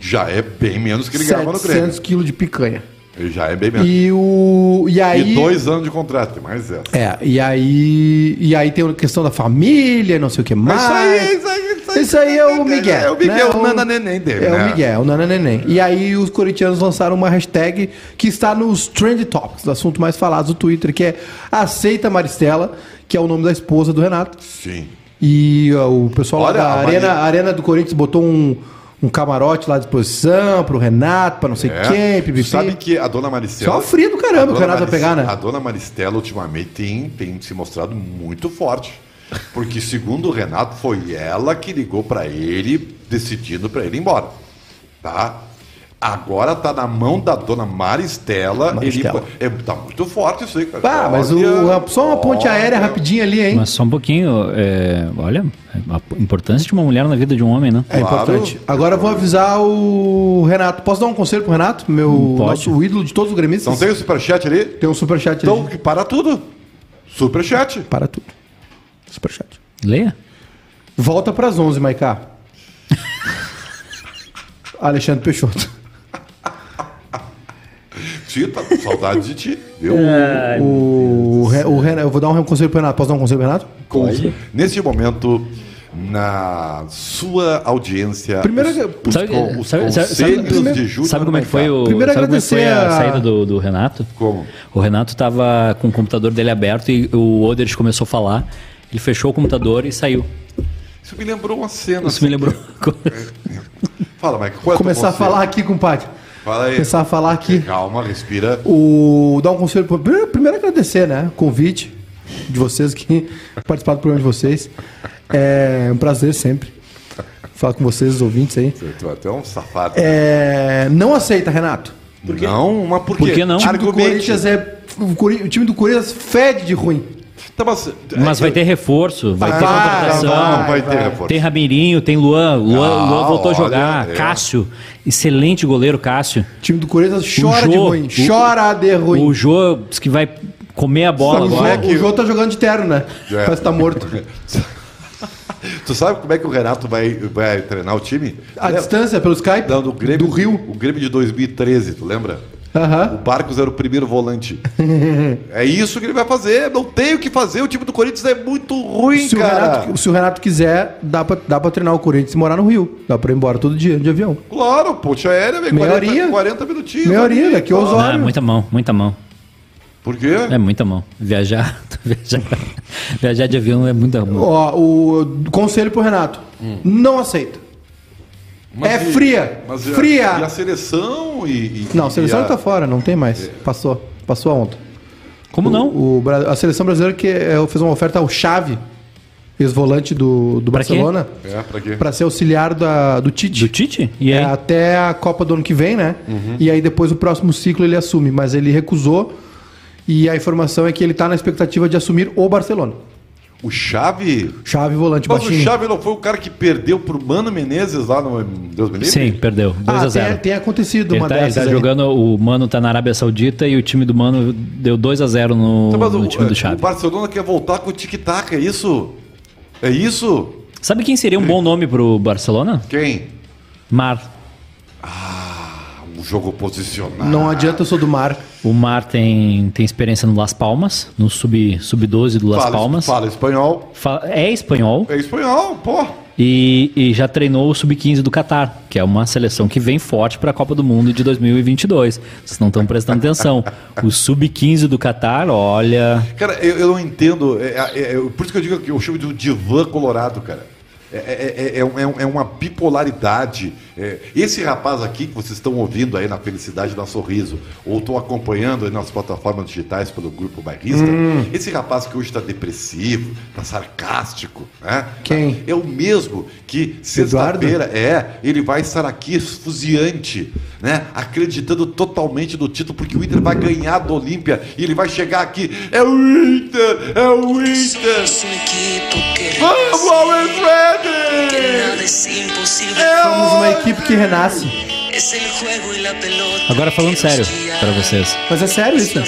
Já é bem menos que ele ganhava no Grêmio. 700 quilos de picanha. Já é bem menos. E o. E aí. E dois anos de contrato, tem mais essa. É, e aí. E aí tem a questão da família, não sei o que mais. Isso aí, isso aí, isso aí, Isso aí é o Miguel. É o Miguel, né? o Nana Neném dele, É né? o Miguel, o Nana Neném. E aí os corintianos lançaram uma hashtag que está nos Trend Topics, do assunto mais falado do Twitter, que é Aceita Maristela, que é o nome da esposa do Renato. Sim. E ó, o pessoal lá Olha, da a arena, arena do Corinthians botou um, um camarote lá à disposição pro Renato, pra não sei É. quem, pipipi. sabe que a dona Maristela. Só fria do caramba o Renato vai pegar, né? A dona Maristela, ultimamente, tem, tem se mostrado muito forte. Porque, segundo o Renato, foi ela que ligou pra ele, decidindo pra ele ir embora. Tá? Agora tá na mão da dona Maristela. Maristela. Ele, é, tá muito forte isso aí, cara. Ah, mas o, só uma ponte olha. aérea rapidinha ali, hein? Mas só um pouquinho, é, olha, a importância de uma mulher na vida de um homem, né? É Claro. importante. Agora eu vou avisar o Renato. Posso dar um conselho pro Renato? Meu Pode. nosso ídolo de todos os gremistas. Não tem o superchat ali? Tem um superchat Então, ali. que para tudo. Superchat. Para tudo. Superchat. Leia. Volta pras 11, Maiká. Alexandre Peixoto. Tá com saudade de ti. Viu? O, Re- o Renato, eu vou dar um conselho pro Renato. Posso dar um conselho pro Renato? Neste momento, na sua audiência, Primeiro- os, os, Sabe, os sabe- conselhos sabe- de Júlio sabe como é que foi o Primeiro sabe como é que foi agradecer a a- saída do, do Renato? Como? O Renato tava com o computador dele aberto e o Oders começou a falar. Ele fechou o computador e saiu. Isso me lembrou uma cena. Isso me lembrou. Fala, Mike. Qual é o Começar a falar aqui, compadre. Fala aí. Começar a falar aqui. Calma, respira. O, dar um conselho. Primeiro, primeiro agradecer, né? O convite de vocês que participaram do programa de vocês. É um prazer sempre falar com vocês, os ouvintes aí. Tu é até um safado. É, não aceita, Renato. Não, mas por quê? Por que não? O time do. Corinthians é. O time do Corinthians fede de ruim. Tá, mas, Mas vai ter reforço, vai ter Vai, contratação. Não, não vai, vai. ter reforço. Tem Ramirinho, tem Luan. Luan, Ah, Luan voltou a olha, jogar. é. Cássio, excelente goleiro, Cássio. O time do Corinthians chora O de Jô, ruim. o- chora de ruim. O Jô diz que vai comer a bola o, Jô, agora. que- o Jô tá jogando de terno, né? É. Parece que tá morto. Tu sabe como é que o Renato vai, vai treinar o time? A distância pelo Skype? Não, do Grêmio, Do Rio. O Grêmio de 2013, tu lembra? O Aham. Barcos era o primeiro volante. é isso que ele vai fazer. Não tem o que fazer. O time do Corinthians é muito ruim, Se o, cara. Renato, se o Renato quiser, dá pra, dá pra treinar o Corinthians e morar no Rio. Dá pra ir embora todo dia de avião. Claro, ponte aérea, velho. Meia 40, horinha. 40 minutinhos. Meia horinha, daqui tá. aos Ah, horas. muita mão, muita mão. Por quê? É muita mão. Viajar, viajar, viajar de avião é muita mão. Ó, o conselho pro Renato. Não aceita. É e- fria. mas e a- fria. E a seleção e. e- Não, a e seleção a- tá fora, não tem mais. Passou. Passou a onda. Como não? O, a seleção brasileira que é, fez uma oferta ao Xavi, ex-volante do, do Pra quê? Barcelona, É, pra quê? para ser auxiliar da, do Tite. Do Tite? E É, aí? até a Copa do ano que vem, né? Uhum. E aí depois o próximo ciclo ele assume, mas ele recusou. E a informação é que ele tá na expectativa de assumir o Barcelona. O Xavi... Chave volante Mas baixinho. o Xavi não foi o cara que perdeu pro Mano Menezes lá no Deus me livre? Sim, perdeu. 2 Ah, a 0 tem, tem acontecido Ele uma tá, ele dessas tá aí. jogando, o Mano tá na Arábia Saudita e o time do Mano deu 2 a 0 no, Então, mas no o, time do o Xavi. Barcelona quer voltar com o tic-tac, é isso? É isso? Sabe quem seria um bom nome pro Barcelona? Quem? Mar. Um jogo posicionado. Não adianta, eu sou do mar. O Mar tem, tem experiência no Las Palmas, no sub- sub-12 do Las fala, Palmas. Fala espanhol. Fa- É espanhol É espanhol, pô. e, e já treinou o sub-15 do Catar, que é uma seleção que vem forte para a Copa do Mundo de 2022. Vocês não estão prestando atenção. O sub-15 do Catar, olha. Cara, eu, eu não entendo. é- é- é- por isso que eu digo que eu chamo de um divã colorado, cara. É, é- é- é um- é um- é uma bipolaridade. É, esse rapaz aqui que vocês estão ouvindo aí na Felicidade da Sorriso, ou estão acompanhando aí nas plataformas digitais pelo Grupo Bairrista, Hum. esse rapaz que hoje está depressivo, está sarcástico, né? Quem? É o mesmo que sexta-feira, é, ele vai estar aqui esfuziante, né? Acreditando totalmente no título, porque o Inter vai ganhar do Olímpia e ele vai chegar aqui. É o Inter! É o Inter! Vamos, Always que Ready! nada es imposible. É Somos uma o... equipe que renasce. Agora falando sério para vocês. Mas é sério isso.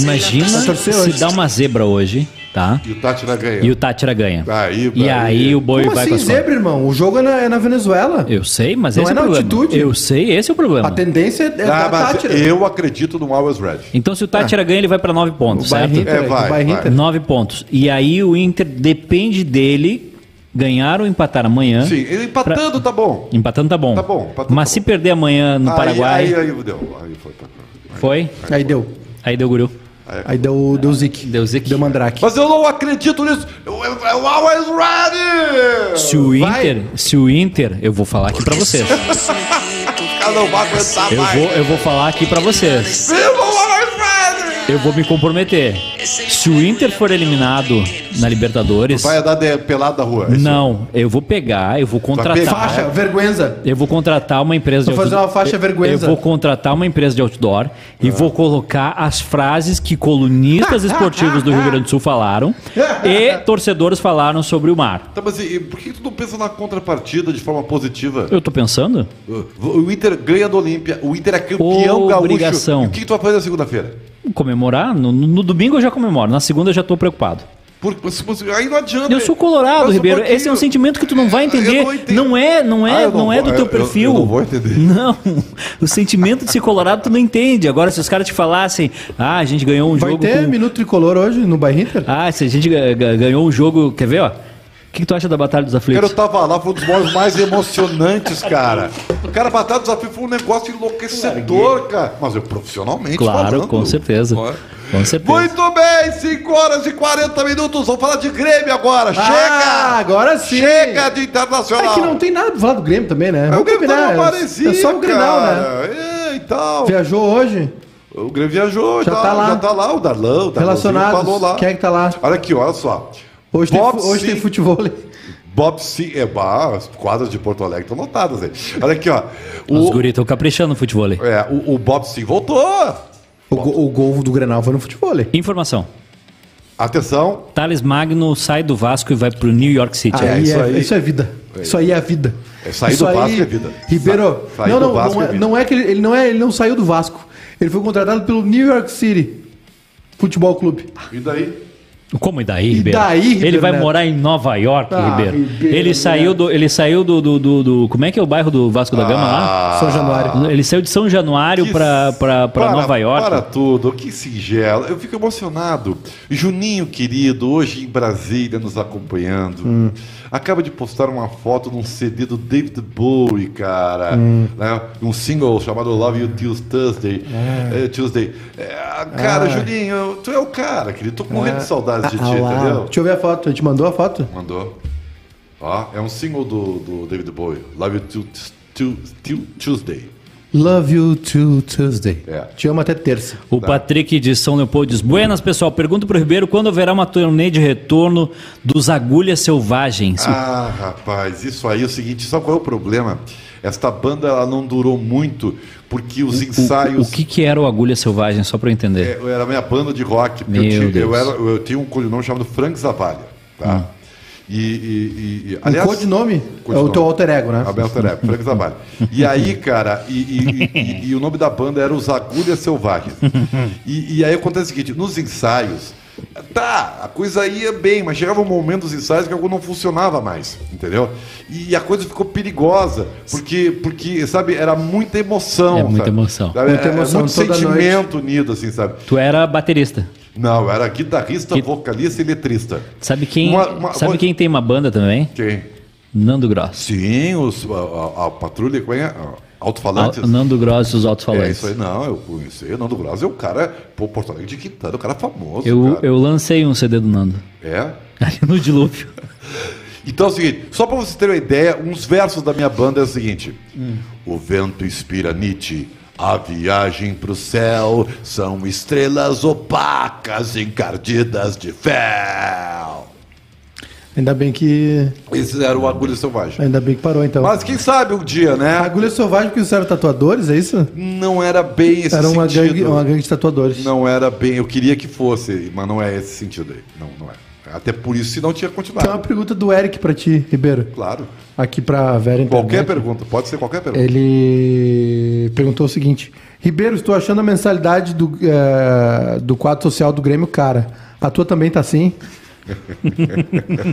Imagina se hoje. dá uma zebra hoje, tá? E o Tátira ganha. E o Tátira ganha. Aí, E aí o boi Como vai assim, com a zebra, irmão? O jogo é na, é na Venezuela. Eu sei, mas Não esse é é, na o problema. altitude? Eu sei, esse é o problema. A tendência é Ah, da Tátira. eu acredito no Always Ready. Então se o Tátira ganha, ele vai pra 9 pontos, O certo? Inter, É, vai, o Bayern vai. Inter. 9 pontos. E aí o Inter depende dele ganhar ou empatar amanhã. Sim, empatando tá bom. Empatando tá bom. Tá bom, empatando Mas tá se bom. perder amanhã no aí, Paraguai, Aí, aí, deu. Aí foi pra cá. foi? Aí deu. Aí deu guru. Aí deu, deu zique. Deu zique. Deu mandrake. Mas eu não acredito nisso. É o Always Ready! Se o Inter, se o Inter, eu vou falar aqui pra vocês. Somos un equipo O cara não vai aguentar Eu mais. vou, eu vou falar aqui pra vocês. Viva o! Eu vou me comprometer. Se o Inter for eliminado na Libertadores, Vai andar de pelado da rua. é isso? não, eu vou pegar, eu vou pegar? contratar. Faixa, vergüenza. Eu vou contratar uma empresa Vou fazer uma faixa vergüenza. Eu vou contratar uma empresa de outdoor e vou colocar as frases que colunistas esportivos do Rio Grande do Sul falaram e torcedores falaram sobre o mar. Tá, mas e, e por que tu não pensa na contrapartida de forma positiva? Eu tô pensando? O, Inter ganha do Olímpia, o Inter é campeão Obrigação. gaúcho. E o que, que tu vai fazer na segunda-feira? Comemorar? No, no- domingo eu já comemoro, na segunda eu já tô preocupado. Por, se você- aí não adianta. Eu sou colorado, um Ribeiro. pouquinho. Esse é um sentimento que tu não vai entender. Eu não. Não é, não é, Ah, não, não é do teu eu- eu- perfil. eu não vou entender. Não. O sentimento de ser colorado tu não entende. Agora se os caras te falassem, ah, a gente ganhou um Vai jogo ter com... minuto tricolor hoje no Bayern Inter? Ah, se a gente ga- ga- ganhou um jogo, quer ver, ó? O que, que tu acha da Batalha dos Cara, eu Aflitos? tava lá, foi um dos momentos mais emocionantes, cara. Cara, a Batalha do Desafio foi um negócio enlouquecedor, cara. Mas eu profissionalmente Claro, falando. com certeza. Com certeza. Muito bem, 5 horas e 40 minutos. Vamos falar de Grêmio agora. Ah, Chega! agora sim. Chega de internacional. É que não tem nada pra falar do Grêmio também, né? É, o Grêmio tá uma É- parecia, É só o Grenal, né? É, e tal. Viajou hoje? O Grêmio viajou, Já já, tá lá. já tá lá, o Darlão, o Darlãozinho Relacionados. falou lá. Quem é que tá lá? Olha aqui, olha só. Hoje, tem, Bob fu- hoje tem futebol. Bob Sim, é, bah, as quadras de Porto Alegre estão lotadas aí. Olha aqui, ó. Os O, guris estão caprichando no futebol. ali. é, o, o Bob Sim voltou. O, go- o gol do Grenal foi no futebol. Informação. Atenção, Thales Magno sai do Vasco e vai pro New York City. É, Aí isso é, aí. isso é vida. Isso aí é a vida. É, sair Isso do Vasco é vida. Ribeiro, Sa- não, do não, Vasco não, é é, vida. não é que ele, ele não é, ele não saiu do Vasco. Ele foi contratado pelo New York City Futebol Clube. e daí? Como e daí, Ribeiro? daí, Ribeiro ele vai Neto? morar em Nova York, Ah, Ribeiro. Ribeiro Ele saiu do, ele saiu do, do, do, do- como é que é o bairro do Vasco da Gama lá? São Januário. Ele saiu de São Januário Ah. Que pra, pra, pra Para- Nova York. Para tudo, que singelo. Eu fico emocionado. Juninho, querido, hoje em Brasília, nos acompanhando. Hum. Acaba de postar uma foto num CD do David Bowie, cara. Hum. Né? Um single chamado Love You Till Tuesday. É, Tuesday. É, cara, Juninho, tu é o cara, querido. Tô morrendo de saudades de ti, Ah, entendeu? Deixa eu ver a foto. A gente mandou a foto? Mandou. Ó, é um single do, do David Bowie. Love You Till, till, till Tuesday. Love you to Tuesday. É. Te amo até terça. O Patrick de São Leopoldo diz: Buenas, pessoal. Pergunta pro Ribeiro quando haverá uma turnê de retorno dos Agulhas Selvagens. Ah, rapaz, isso aí é o seguinte, sabe qual é o problema? Esta banda ela não durou muito porque os O- ensaios. O, que, que era o Agulha Selvagem, só pra eu entender? É, eu era a minha banda de rock. Meu eu, tinha, eu, era, eu tinha um codinome chamado Frank Zavalha. Tá? E, e, e- e- aliás, o codinome é o codinome. teu alter ego, né? A meu alter ego, Frank Zavalha. E aí, cara, e, e- e- e o nome da banda era Os Agulhas Selvagens. E, e aí acontece o seguinte: nos ensaios, tá, a coisa ia bem, mas chegava um momento dos ensaios que algo não funcionava mais, entendeu? E a coisa ficou perigosa, porque, porque sabe, era muita emoção. É muita sabe? emoção. Sabe? Muita É- é emoção muito toda sentimento unido, assim, sabe? Tu era baterista. Não, eu era guitarrista, Que- vocalista e letrista. Sabe quem, Uma- uma- sabe uma- quem tem uma banda também? Quem? Nando Gross. Sim, os, a, a- a patrulha, como é? A- Alto-falantes. Al- Nando Gross e os altos É isso aí, não, eu conheci. Nando Gross é o cara, pô, Porto Alegre de Quintana, o cara famoso. Eu, cara. eu lancei um CD do Nando. É? Ali no dilúvio. Então é o seguinte, só pra vocês terem uma ideia, uns versos da minha banda é o seguinte: O vento inspira Nietzsche, a viagem pro céu são estrelas opacas encardidas de fel. Ainda bem que. Esse era o Agulha Selvagem. Ainda bem que parou, então. Mas quem sabe um dia, né? Agulha Selvagem porque eles eram tatuadores, é isso? Não era bem esse Era uma sentido. gangue, uma gangue de tatuadores. Não era bem, eu queria que fosse, mas não é esse sentido aí. Não, não é. Até por isso, se não tinha Tem continuado. uma pergunta do Eric pra ti, Ribeiro. Claro. Aqui pra Vera Internet. Qualquer pergunta, pode ser qualquer pergunta. Ele perguntou o seguinte: Ribeiro, estou achando a mensalidade do, eh, do quadro social do Grêmio cara. A tua também tá assim?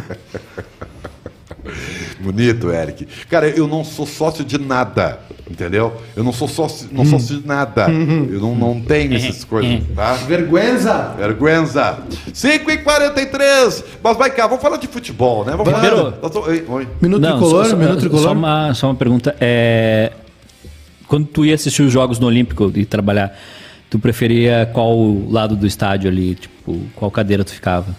Bonito, Eric. Cara, eu não sou sócio de nada, entendeu? Eu não sou sócio, não sócio de nada. Eu não, não tenho essas coisas, tá? Vergüenza! Vergüenza. 5 e 43 Mas vai cá, vamos falar de futebol, né? Vamos Ribeiro. falar. Nós tô- Oi, oi. Minuto tricolor, só, só- minuto tricolor. só uma, só uma pergunta. É, quando tu ia assistir os jogos no Olímpico e trabalhar, tu preferia qual lado do estádio ali? Tipo, qual cadeira tu ficava?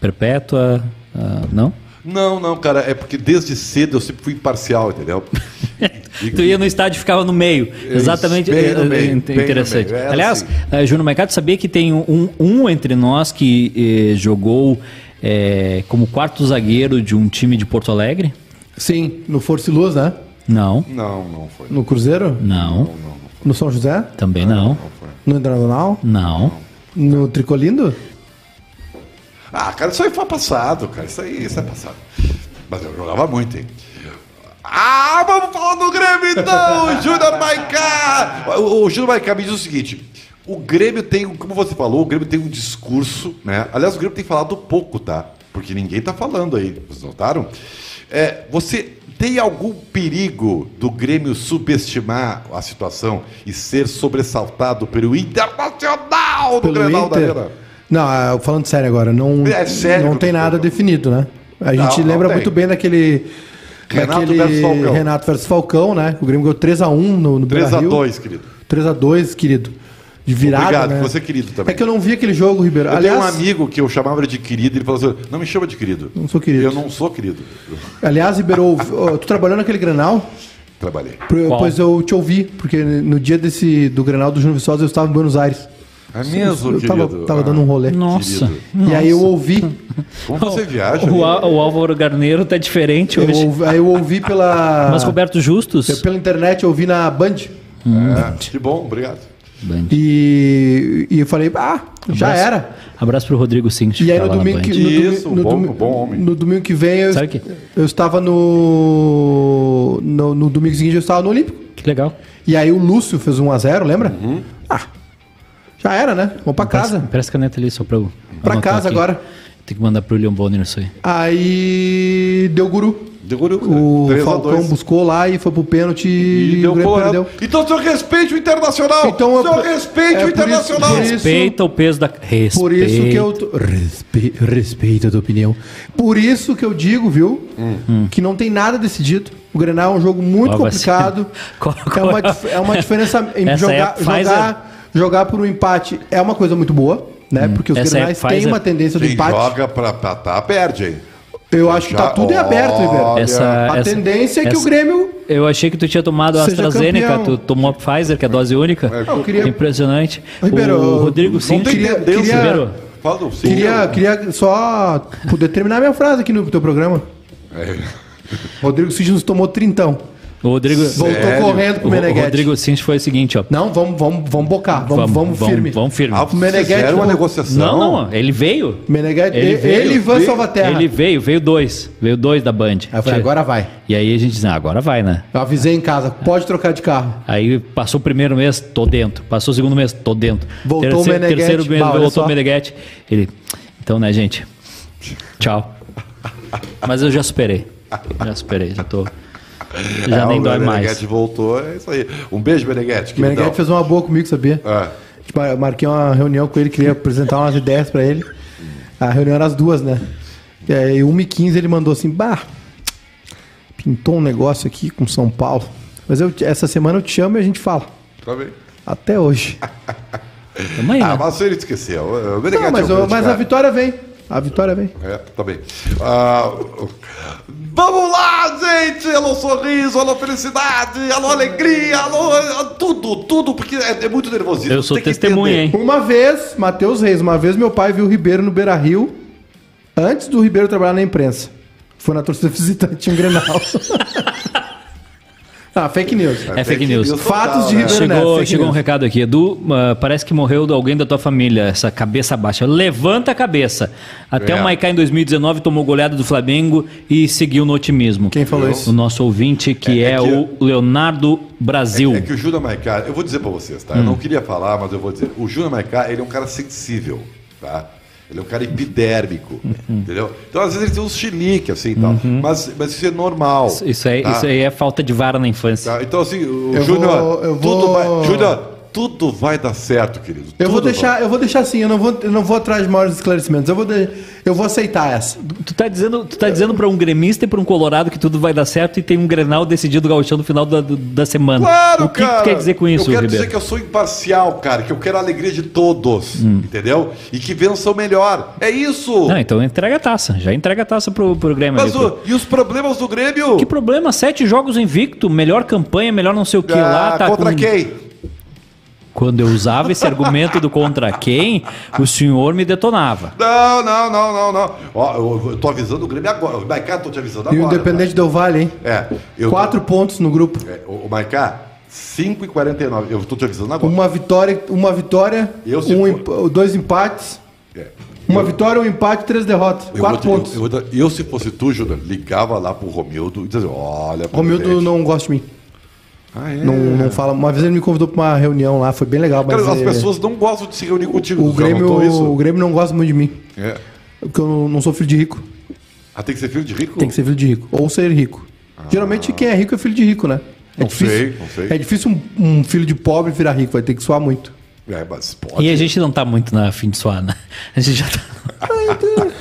Perpétua? Ah, não? Não, não, cara, é porque desde cedo eu sempre fui imparcial, entendeu? E- Tu ia no estádio e ficava no meio. Exatamente. bem no é, é, meio, bem no interessante. meio. Aliás, assim. eh, Júnior Maicato, sabia que tem um, um entre nós que eh, jogou eh, como quarto zagueiro de um time de Porto Alegre? Sim, no Força e Luz, né? Não. Não, não foi. No Cruzeiro? Não. No São José? Também não. No Internacional? Não. No Tricolindo? Ah, cara, isso aí foi passado, cara. Isso aí isso é passado. Mas eu jogava muito, hein? Ah, vamos falar do Grêmio então! Júnior Maicá! O, o Júnior Maicá me diz o seguinte: o Grêmio tem, como você falou, o Grêmio tem um discurso, né? Aliás, o Grêmio tem falado pouco, tá? Porque ninguém tá falando aí, vocês notaram? É, você tem algum perigo do Grêmio subestimar a situação e ser sobressaltado pelo Internacional do Grenal da? Arena? Não, ah, falando sério agora, não, É sério não tem nada definido, né? A gente não lembra tem. muito bem daquele. Renato daquele versus Falcão. Renato versus Falcão, né? O Grêmio ganhou 3x1 no, no 3 a Beira-Rio. 2 querido. 3x2, querido. De virada, Obrigado, né? você é querido também. É que eu não vi aquele jogo, Ribeiro. Eu Aliás, tenho um amigo que eu chamava de querido e ele falou assim: não me chama de querido. Não sou querido. Eu não sou querido. Aliás Ribeiro, tu trabalhou naquele Grenal? trabalhei. Pois eu te ouvi, porque no dia desse do Grenal do Júnior Viçosa eu estava em Buenos Aires. É mesmo, eu querido. tava, tava Ah, dando um rolê. Nossa. querido. E aí eu ouvi, Como você viaja? O, o Álvaro Garneiro tá diferente eu hoje. ouvi- aí eu ouvi pela Mas Roberto Justus. eu- pela internet, eu ouvi na Band. É, que bom, obrigado. E, e eu falei, ah, já Abraço. era. Abraço pro Rodrigo Cinti. E aí no domingo, Band. que, no, Isso, no, bom- bom homem. no domingo que vem eu, quê? eu estava no, no. No domingo seguinte eu estava no Olímpico. Que legal. E aí o Lúcio fez 1x0, lembra? Ah, já era, né? Vamos pra casa. Presta caneta ali só pra eu. Pra casa aqui. agora. Tem que mandar pro William Bonner isso aí. Aí deu guru. Deu guru, O 3 a Falcão 2. buscou lá e foi pro pênalti E e, deu o Grêmio perdeu. Então, senhor, respeite o Internacional! Então, eu- senhor, respeite é o isso- Internacional! isso- Respeita o peso da. Respeita. Por isso que eu. Respe... Respeito a tua opinião. Por isso que eu digo, viu? Que não tem nada decidido. O Grenal é um jogo muito Qual complicado. Qual- é, uma, é? é uma diferença. Em Essa é jogar? Jogar, por um empate é uma coisa muito boa, né? Porque os Essa é a Grenais têm uma tendência do Quem empate. joga pra, pra tá, perde, hein? Eu acho que tá tudo em aberto, Ribeiro. Essa, A essa- tendência é que essa- o Grêmio eu achei que tu tinha tomado a AstraZeneca, campeão. tu tomou a Pfizer, que é a dose única. Eu queria- Impressionante. Ribeiro, o Rodrigo Sim. queria- queria- Ribeiro, Fala do sim. Queria, queria só poder terminar minha frase aqui no teu programa. É. Rodrigo Signos tomou trintão. O Rodrigo, Voltou Sério? correndo pro o, o. Rodrigo Sins foi o seguinte, ó. Não, vamos, vamos, vamos bocar. Vamos, vamos, firme. Vamos firme. Ah, vocês Meneghetti fizeram uma não- negociação. Não, não, ele veio. Meneghetti, Ele ele, veio, ele e Ivan veio, Salvaterra. Ele veio, veio dois. Veio dois da Band. Aí eu falei, agora vai. E aí a gente disse, ah, agora vai, né? Eu avisei em casa, pode trocar de carro. Aí passou o primeiro mês, tô dentro. Passou o segundo mês, tô dentro. Voltou o Meneghetti. Terceiro mês, Bah, voltou só. o Meneghetti. Ele, então, né, gente? Tchau. Mas eu já superei. Já superei, já tô. Já É, nem o dói mais. Meneghetti voltou, é isso aí. Um beijo, Meneghetti. O. Meneghetti fez uma boa comigo, sabia? É. Tipo, eu marquei uma reunião com ele, queria apresentar umas ideias pra ele. A reunião era as duas, né? E aí, 1h15 ele mandou assim: Bah, pintou um negócio aqui com São Paulo. Mas eu, essa semana eu te chamo e a gente fala. Tá bem. Até hoje. Tamo aí, Ah, né? mas ele esqueceu. O Não, mas, é o- grande mas a vitória vem. A vitória vem. É, tá bem. Ah, vamos lá, gente! Alô, sorriso, alô, felicidade, alô, alegria, alô, tudo, tudo, porque é, é muito nervosismo. Eu sou testemunha, hein? Uma vez, Matheus Reis, uma vez meu pai viu o Ribeiro no Beira Rio, antes do Ribeiro trabalhar na imprensa. Foi na torcida visitante em Grenal. ah, fake news. É fake news. Fatos de né? Ribeiro Neto. Chegou, fake chegou um news. recado aqui. Edu, ah, parece que morreu alguém da tua família, essa cabeça baixa. Levanta a cabeça. Até É. o Maicá em 2019 tomou goleada do Flamengo e seguiu no otimismo. Quem falou isso? O nosso ouvinte, que É- é, é que- o Leonardo Brasil. É que o Júnior Maicá, eu vou dizer pra vocês, tá? Eu não queria falar, mas eu vou dizer. O Júnior Maicá, ele é um cara sensível, tá? Ele é um cara epidérmico, entendeu? Então, às vezes, ele tem uns chilique, assim, e tal. Mas, mas isso é normal. Isso aí, tá? isso aí é falta de vara na infância. Tá? Então, assim, o Eu Júnior, vou- eu tudo vai... Júnior, tudo vai dar certo, querido. Eu vou deixar, eu vou deixar assim, eu não vou, eu não vou atrás de maiores esclarecimentos. Eu vou, de- eu vou aceitar essa. Tu tá dizendo, tu tá dizendo pra um gremista e pra um colorado que tudo vai dar certo e tem um Grenal decidido gauchão no final da, da semana. Claro, o que cara. tu quer dizer com isso, Eu quero Ribeiro? dizer que eu sou imparcial, cara, que eu quero a alegria de todos, Hum. entendeu? E que vençam melhor. É isso. Não, então entrega a taça. Já entrega a taça pro, pro Grêmio. Mas ali, o- e os problemas do Grêmio? Que problema? Sete jogos invicto, melhor campanha, melhor não sei o que lá. Ah, Tá contra com- quem? Quando eu usava esse argumento do contra quem, o senhor me detonava. Não, não, não, não, não. Ó, eu, eu tô avisando o Grêmio agora. O Maicá, tô te avisando E agora. o Independente Del Vale, hein? tá? É. Eu, Quatro pontos no grupo. É, o, o Maicá, 5 e 49. Eu tô te avisando agora. Uma vitória, uma vitória, Eu, um dois empates. É. Uma Eu- vitória, um empate, três derrotas. Eu, Quatro te- pontos. Eu, eu, se fosse tu, Júnior, ligava lá pro Romildo e dizia: olha, Romildo não gosta de mim. Ah, é? Não, não fala. Uma vez ele me convidou pra uma reunião lá, foi bem legal. Mas Cara, as é, pessoas não gostam de se reunir contigo. o, Grêmio, o Grêmio não gosta muito de mim. É. Porque eu não, sou filho de rico. Ah, tem que ser filho de rico? Tem que ser filho de rico. Ou ser rico. Geralmente quem é rico é filho de rico, né? É Não difícil, sei, não sei. É difícil um, um filho de pobre virar rico, vai ter que suar muito. É, mas pode. E a gente não tá muito na fim de suar, né? A gente já tá.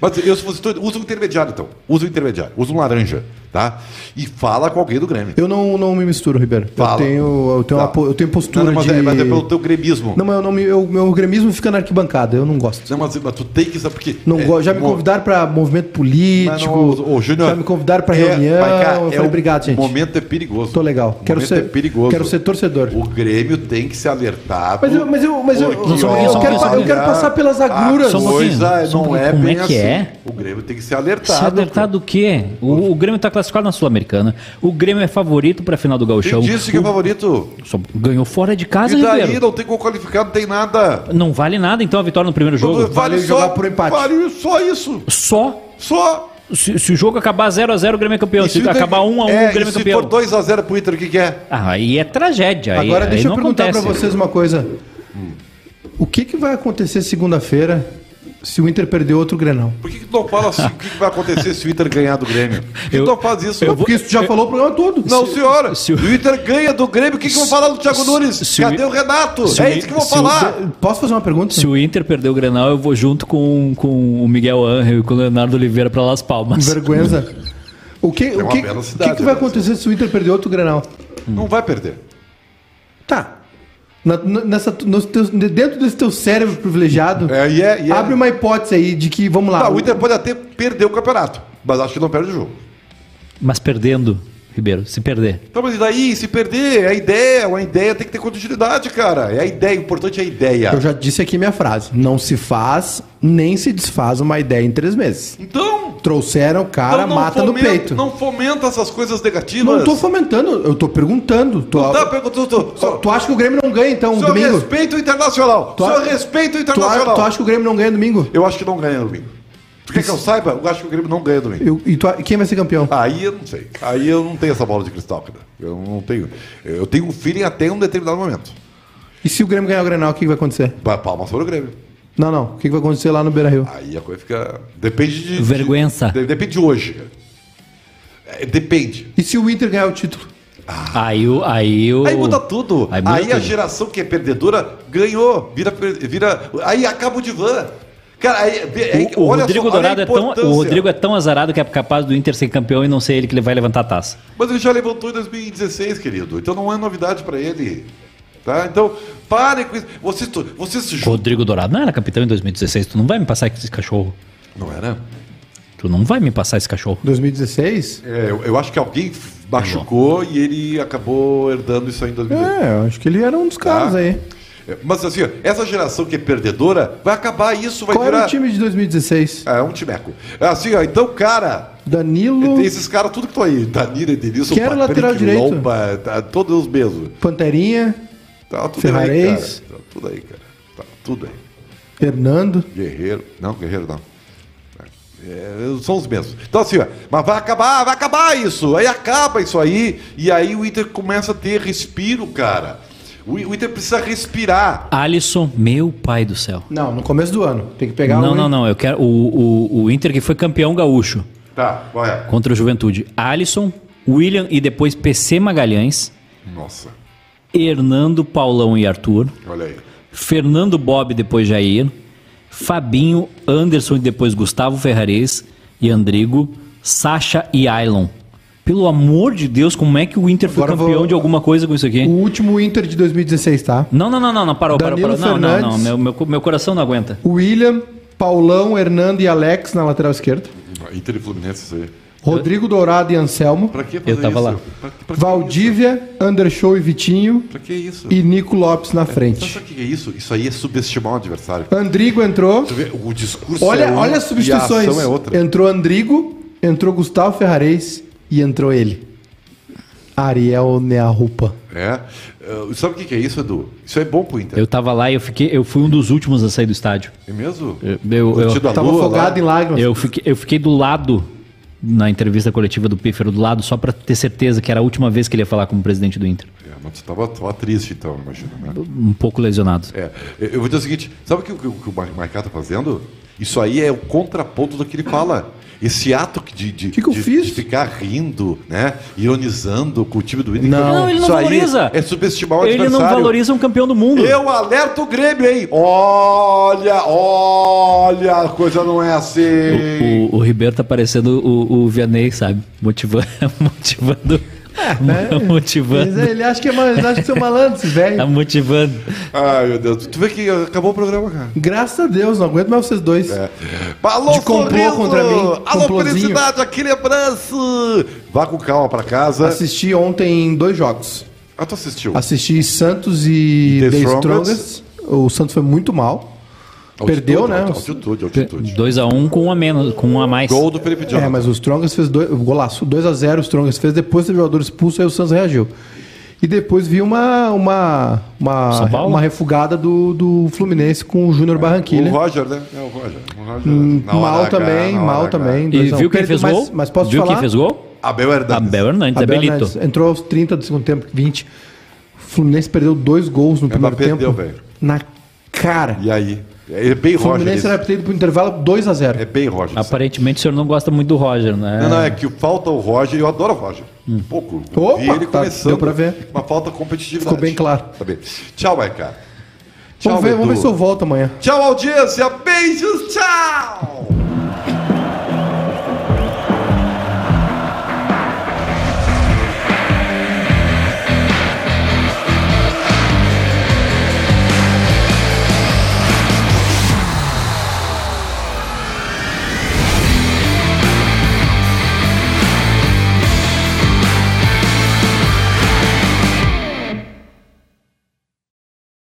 Mas eu, se fosse usa um intermediário, então. Usa um intermediário. Usa um laranja, tá? E fala com alguém do Grêmio. Eu não, não me misturo, Ribeiro. Fala. Eu tenho, eu tenho, Tá. uma eu tenho postura Não, não, mas, de... é, mas é pelo teu gremismo. Não, mas eu não me, eu, meu gremismo fica na arquibancada, eu não gosto. Não, mas, mas tu tem que saber porque. Não é, gosto. Já me convidaram pra movimento político. Não, ô, Júnior, já me convidaram pra é, reunião. cara, eu é falei, o obrigado, gente. momento é perigoso. Tô legal. O Quero momento ser, é perigoso. quero ser torcedor. O Grêmio tem que ser alertado. Mas eu, mas eu, mas eu, eu, eu quero, eu quero passar pelas A agruras. Coisa um não é bem é que assim. é? O Grêmio tem que ser alertado. Se alertar do quê? O, o Grêmio tá classificado na Sul-Americana. O Grêmio é favorito pra final do Gauchão. Quem disse que é O- favorito? Só ganhou fora de casa, E daí Ribeiro. não tem gol qualificado, não tem nada. Não vale nada, então, a vitória no primeiro jogo. Vale jogar por empate. Vale só isso. Só. Só. Se, se o jogo acabar 0x0, o Grêmio é campeão. E Se, Inter- acabar 1x1, é, o Grêmio e é se campeão. for 2x0 pro Inter, o que, que é? Ah, aí é tragédia. Aí, Agora aí deixa eu não perguntar pra vocês uma coisa. O que, que vai acontecer segunda-feira se o Inter perder outro Grenal? Por que, que tu não fala assim? o que, que vai acontecer se o Inter ganhar do Grêmio? Por que Eu- tu não faz isso? eu Porque isso já falou o programa todo. Não, senhora. se o- o Inter ganha do Grêmio, o que, que vão falar do Thiago Nunes? se o- Cadê o Renato? se o- é isso que vão se o- falar. Posso fazer uma pergunta? Se o Inter perder o Grenal, eu vou junto com, com o Miguel Angel e com o Leonardo Oliveira pra Las Palmas. Vergonha. O que, o uma que, o cidade, que, que vai né? acontecer se o Inter perder outro Grenal? Não vai perder. Tá. Na- nessa, nos teus- dentro desse teu cérebro privilegiado, É, e é, e é. abre uma hipótese aí de que, vamos lá. Tá, o Inter pode até perder o campeonato, mas acho que não perde o jogo. Mas perdendo. Ribeiro, se perder. Então, mas e daí, se perder, é a ideia, uma ideia tem que ter continuidade, cara. É a ideia, o importante é a ideia. Eu já disse aqui minha frase. Não se faz, nem se desfaz uma ideia em três meses. Então, Trouxeram o cara, então não mata no fomenta- peito. Não, Não fomenta essas coisas negativas. tô fomentando, eu tô perguntando. Tô- Tá, perguntando, tô- tô- Tu acha que o Grêmio não ganha então Senhor domingo? respeita o Internacional. Tu a- Senhor respeita o Tu, a- Internacional. tu acha que o Grêmio não ganha domingo? Eu acho que não ganha domingo. Tu quer que eu saiba? Eu acho que o Grêmio não ganha domingo. Eu- e tu quem vai ser campeão? Aí eu não sei. Aí eu não tenho essa bola de cristal, cara. Eu não tenho. Eu tenho um feeling até um determinado momento. E se o Grêmio ganhar o Grenal, o que vai acontecer? Pa- Palmas para o Grêmio. Não, não. O que que vai acontecer lá no Beira-Rio? Aí a coisa fica. Depende de. Vergüenza. de- depende de hoje. É, depende. E se o Inter ganhar o título? Aí o. Aí, o... Aí muda tudo. Aí Aí, muda a tudo. geração que é perdedora ganhou. Vira. vira aí acaba o divã. Cara, aí, aí- O, o olha Rodrigo só, olha a Dourado é tão, o Rodrigo é tão azarado que é capaz do Inter ser campeão e não ser ele que vai levantar a taça. Mas ele já levantou em 2016, querido. Então não é novidade pra ele. Tá? Então, parem com isso. Vocês, tu- vocês se juntam. Rodrigo Dourado não era capitão em 2016. Tu não vai me passar esse cachorro. Não era? Tu não vai me passar esse cachorro. 2016? É, eu, eu acho que alguém machucou e ele acabou herdando isso aí em 2016. É, eu acho que ele era um dos caras Tá. aí. É, Mas assim, essa geração que é perdedora vai acabar isso, vai Qual virar. era o time de 2016? É um timeco. É Assim, ó, então, cara, Danilo, tem esses caras tudo que estão aí. Danilo, Edenilson, Quem era o lateral direito? Lomba, tá, todos os mesmos. Panterinha, Tá tudo Ferrarez. aí, cara. Tá tudo aí, cara. Tá tudo aí. Hernando. Guerreiro. Não, Guerreiro não. É, são os mesmos. Então assim, ó, mas vai acabar, vai acabar isso. Aí acaba isso aí. E aí o Inter começa a ter respiro, cara. O, o Inter precisa respirar. Alisson, meu pai do céu. Não, no começo do ano. Tem que pegar Não, um- não, não. Eu quero. O, o, o Inter que foi campeão gaúcho Tá, qual é? contra o Juventude. Alisson, William e depois PC Magalhães, Nossa, Hernando, Paulão e Arthur, olha aí. Fernando Bob depois Jair, Fabinho, Anderson e depois Gustavo Ferrares e Andrigo, Sacha e Ailon. Pelo amor de Deus, como é que o Inter foi Agora campeão vou- de alguma coisa com isso aqui? O último Inter de 2016, tá? Não, não, não, não, não, parou, parou, Danilo parou. Não, não, não, Fernandes. meu, meu, meu coração não aguenta. William, Paulão, Hernando e Alex na lateral esquerda. Inter e Fluminense, isso aí. Rodrigo Dourado e Anselmo. Pra que fazer Eu tava isso? lá. Pra, pra que Valdívia, Undershow e Vitinho. Pra que isso? E Nico Lopes na Sabe frente. o que é isso? Isso aí é subestimar o adversário. Andrigo entrou. Tu vê, o discurso Olha, é um olha as e substituições. a ação é outra. Entrou Andrigo, entrou Gustavo Ferrares e entrou ele. Ariel Nearrupa. É. Uh, sabe o que que é isso, Edu? Isso é bom pro Inter. Eu tava lá e eu fiquei, eu fui um dos últimos a sair do estádio. É mesmo? Eu, eu, a Tava lua afogado em lágrimas. eu fiquei, eu fiquei do lado na entrevista coletiva do Pífero, do lado, só pra ter certeza que era a última vez que ele ia falar como presidente do Inter. É, mas tu tava, tava triste então, imagina, né? Um pouco lesionado. É, eu vou dizer o seguinte, sabe o que, o o o Maicá tá fazendo? Isso aí é o contraponto do que ele fala. Esse ato de, de, Que que eu de- fiz? de ficar rindo, né? Ironizando com o time do Inter. Não. Não, ele não Isso valoriza. É subestimar o Ele não adversário. valoriza um campeão do mundo. Eu alerto o Grêmio, hein? Olha, olha, a coisa não é assim. O, o Ribeiro tá parecendo o, o Vianney, sabe? Motivando. motivando. Né? motivando. Ele, ele acha que é ele acha que são malandros, esses Tá velho. motivando. Ai, meu Deus. Tu vê que acabou o programa, cara. Graças a Deus, não aguento mais vocês dois. É. Alô, De complô sorriso! contra mim, Alô, felicidade, aquele abraço! Vá com calma pra casa. Assisti ontem dois jogos. Ah, tu assistiu? Assisti Santos e, The The Strongest. Strongest. O Santos foi muito mal. Perdeu, né? Altitude, altitude. 2x1 um com um a menos, com um a mais. Gol do Felipe Jonathan. É, mas o Strongest fez dois, golaço, 2x0 o Strongest fez, depois teve o jogador expulso, aí o Santos reagiu. E depois vi uma uma uma, uma refugada do, do Fluminense com o Júnior O Barranquilha. Roger, né? É o Roger. O Roger Hum, mal H, também, mal H. também. E 2 a 1. viu quem fez mas, gol? Mas posso viu falar? quem fez gol? Abel Hernandes. Abel Hernandes, Abel Abelito. Hernandes entrou aos 30 do segundo tempo, 20. O Fluminense perdeu dois gols no primeiro perdeu, tempo. velho. Na cara. E aí? É bem O Roger. Fluminense era pra ter ido pro intervalo 2x0. É bem Roger. Aparentemente o senhor não gosta muito do Roger, né? Não, não, é que falta o Roger, eu adoro o Roger. Um pouco. Opa, vi ele tá, começando. deu pra ver. Uma falta competitividade. Ficou bem claro. Tá bem. Tchau, Maicá. Tchau, Vamos ver, vamos ver se eu volto amanhã. Tchau, audiência. Beijos, tchau!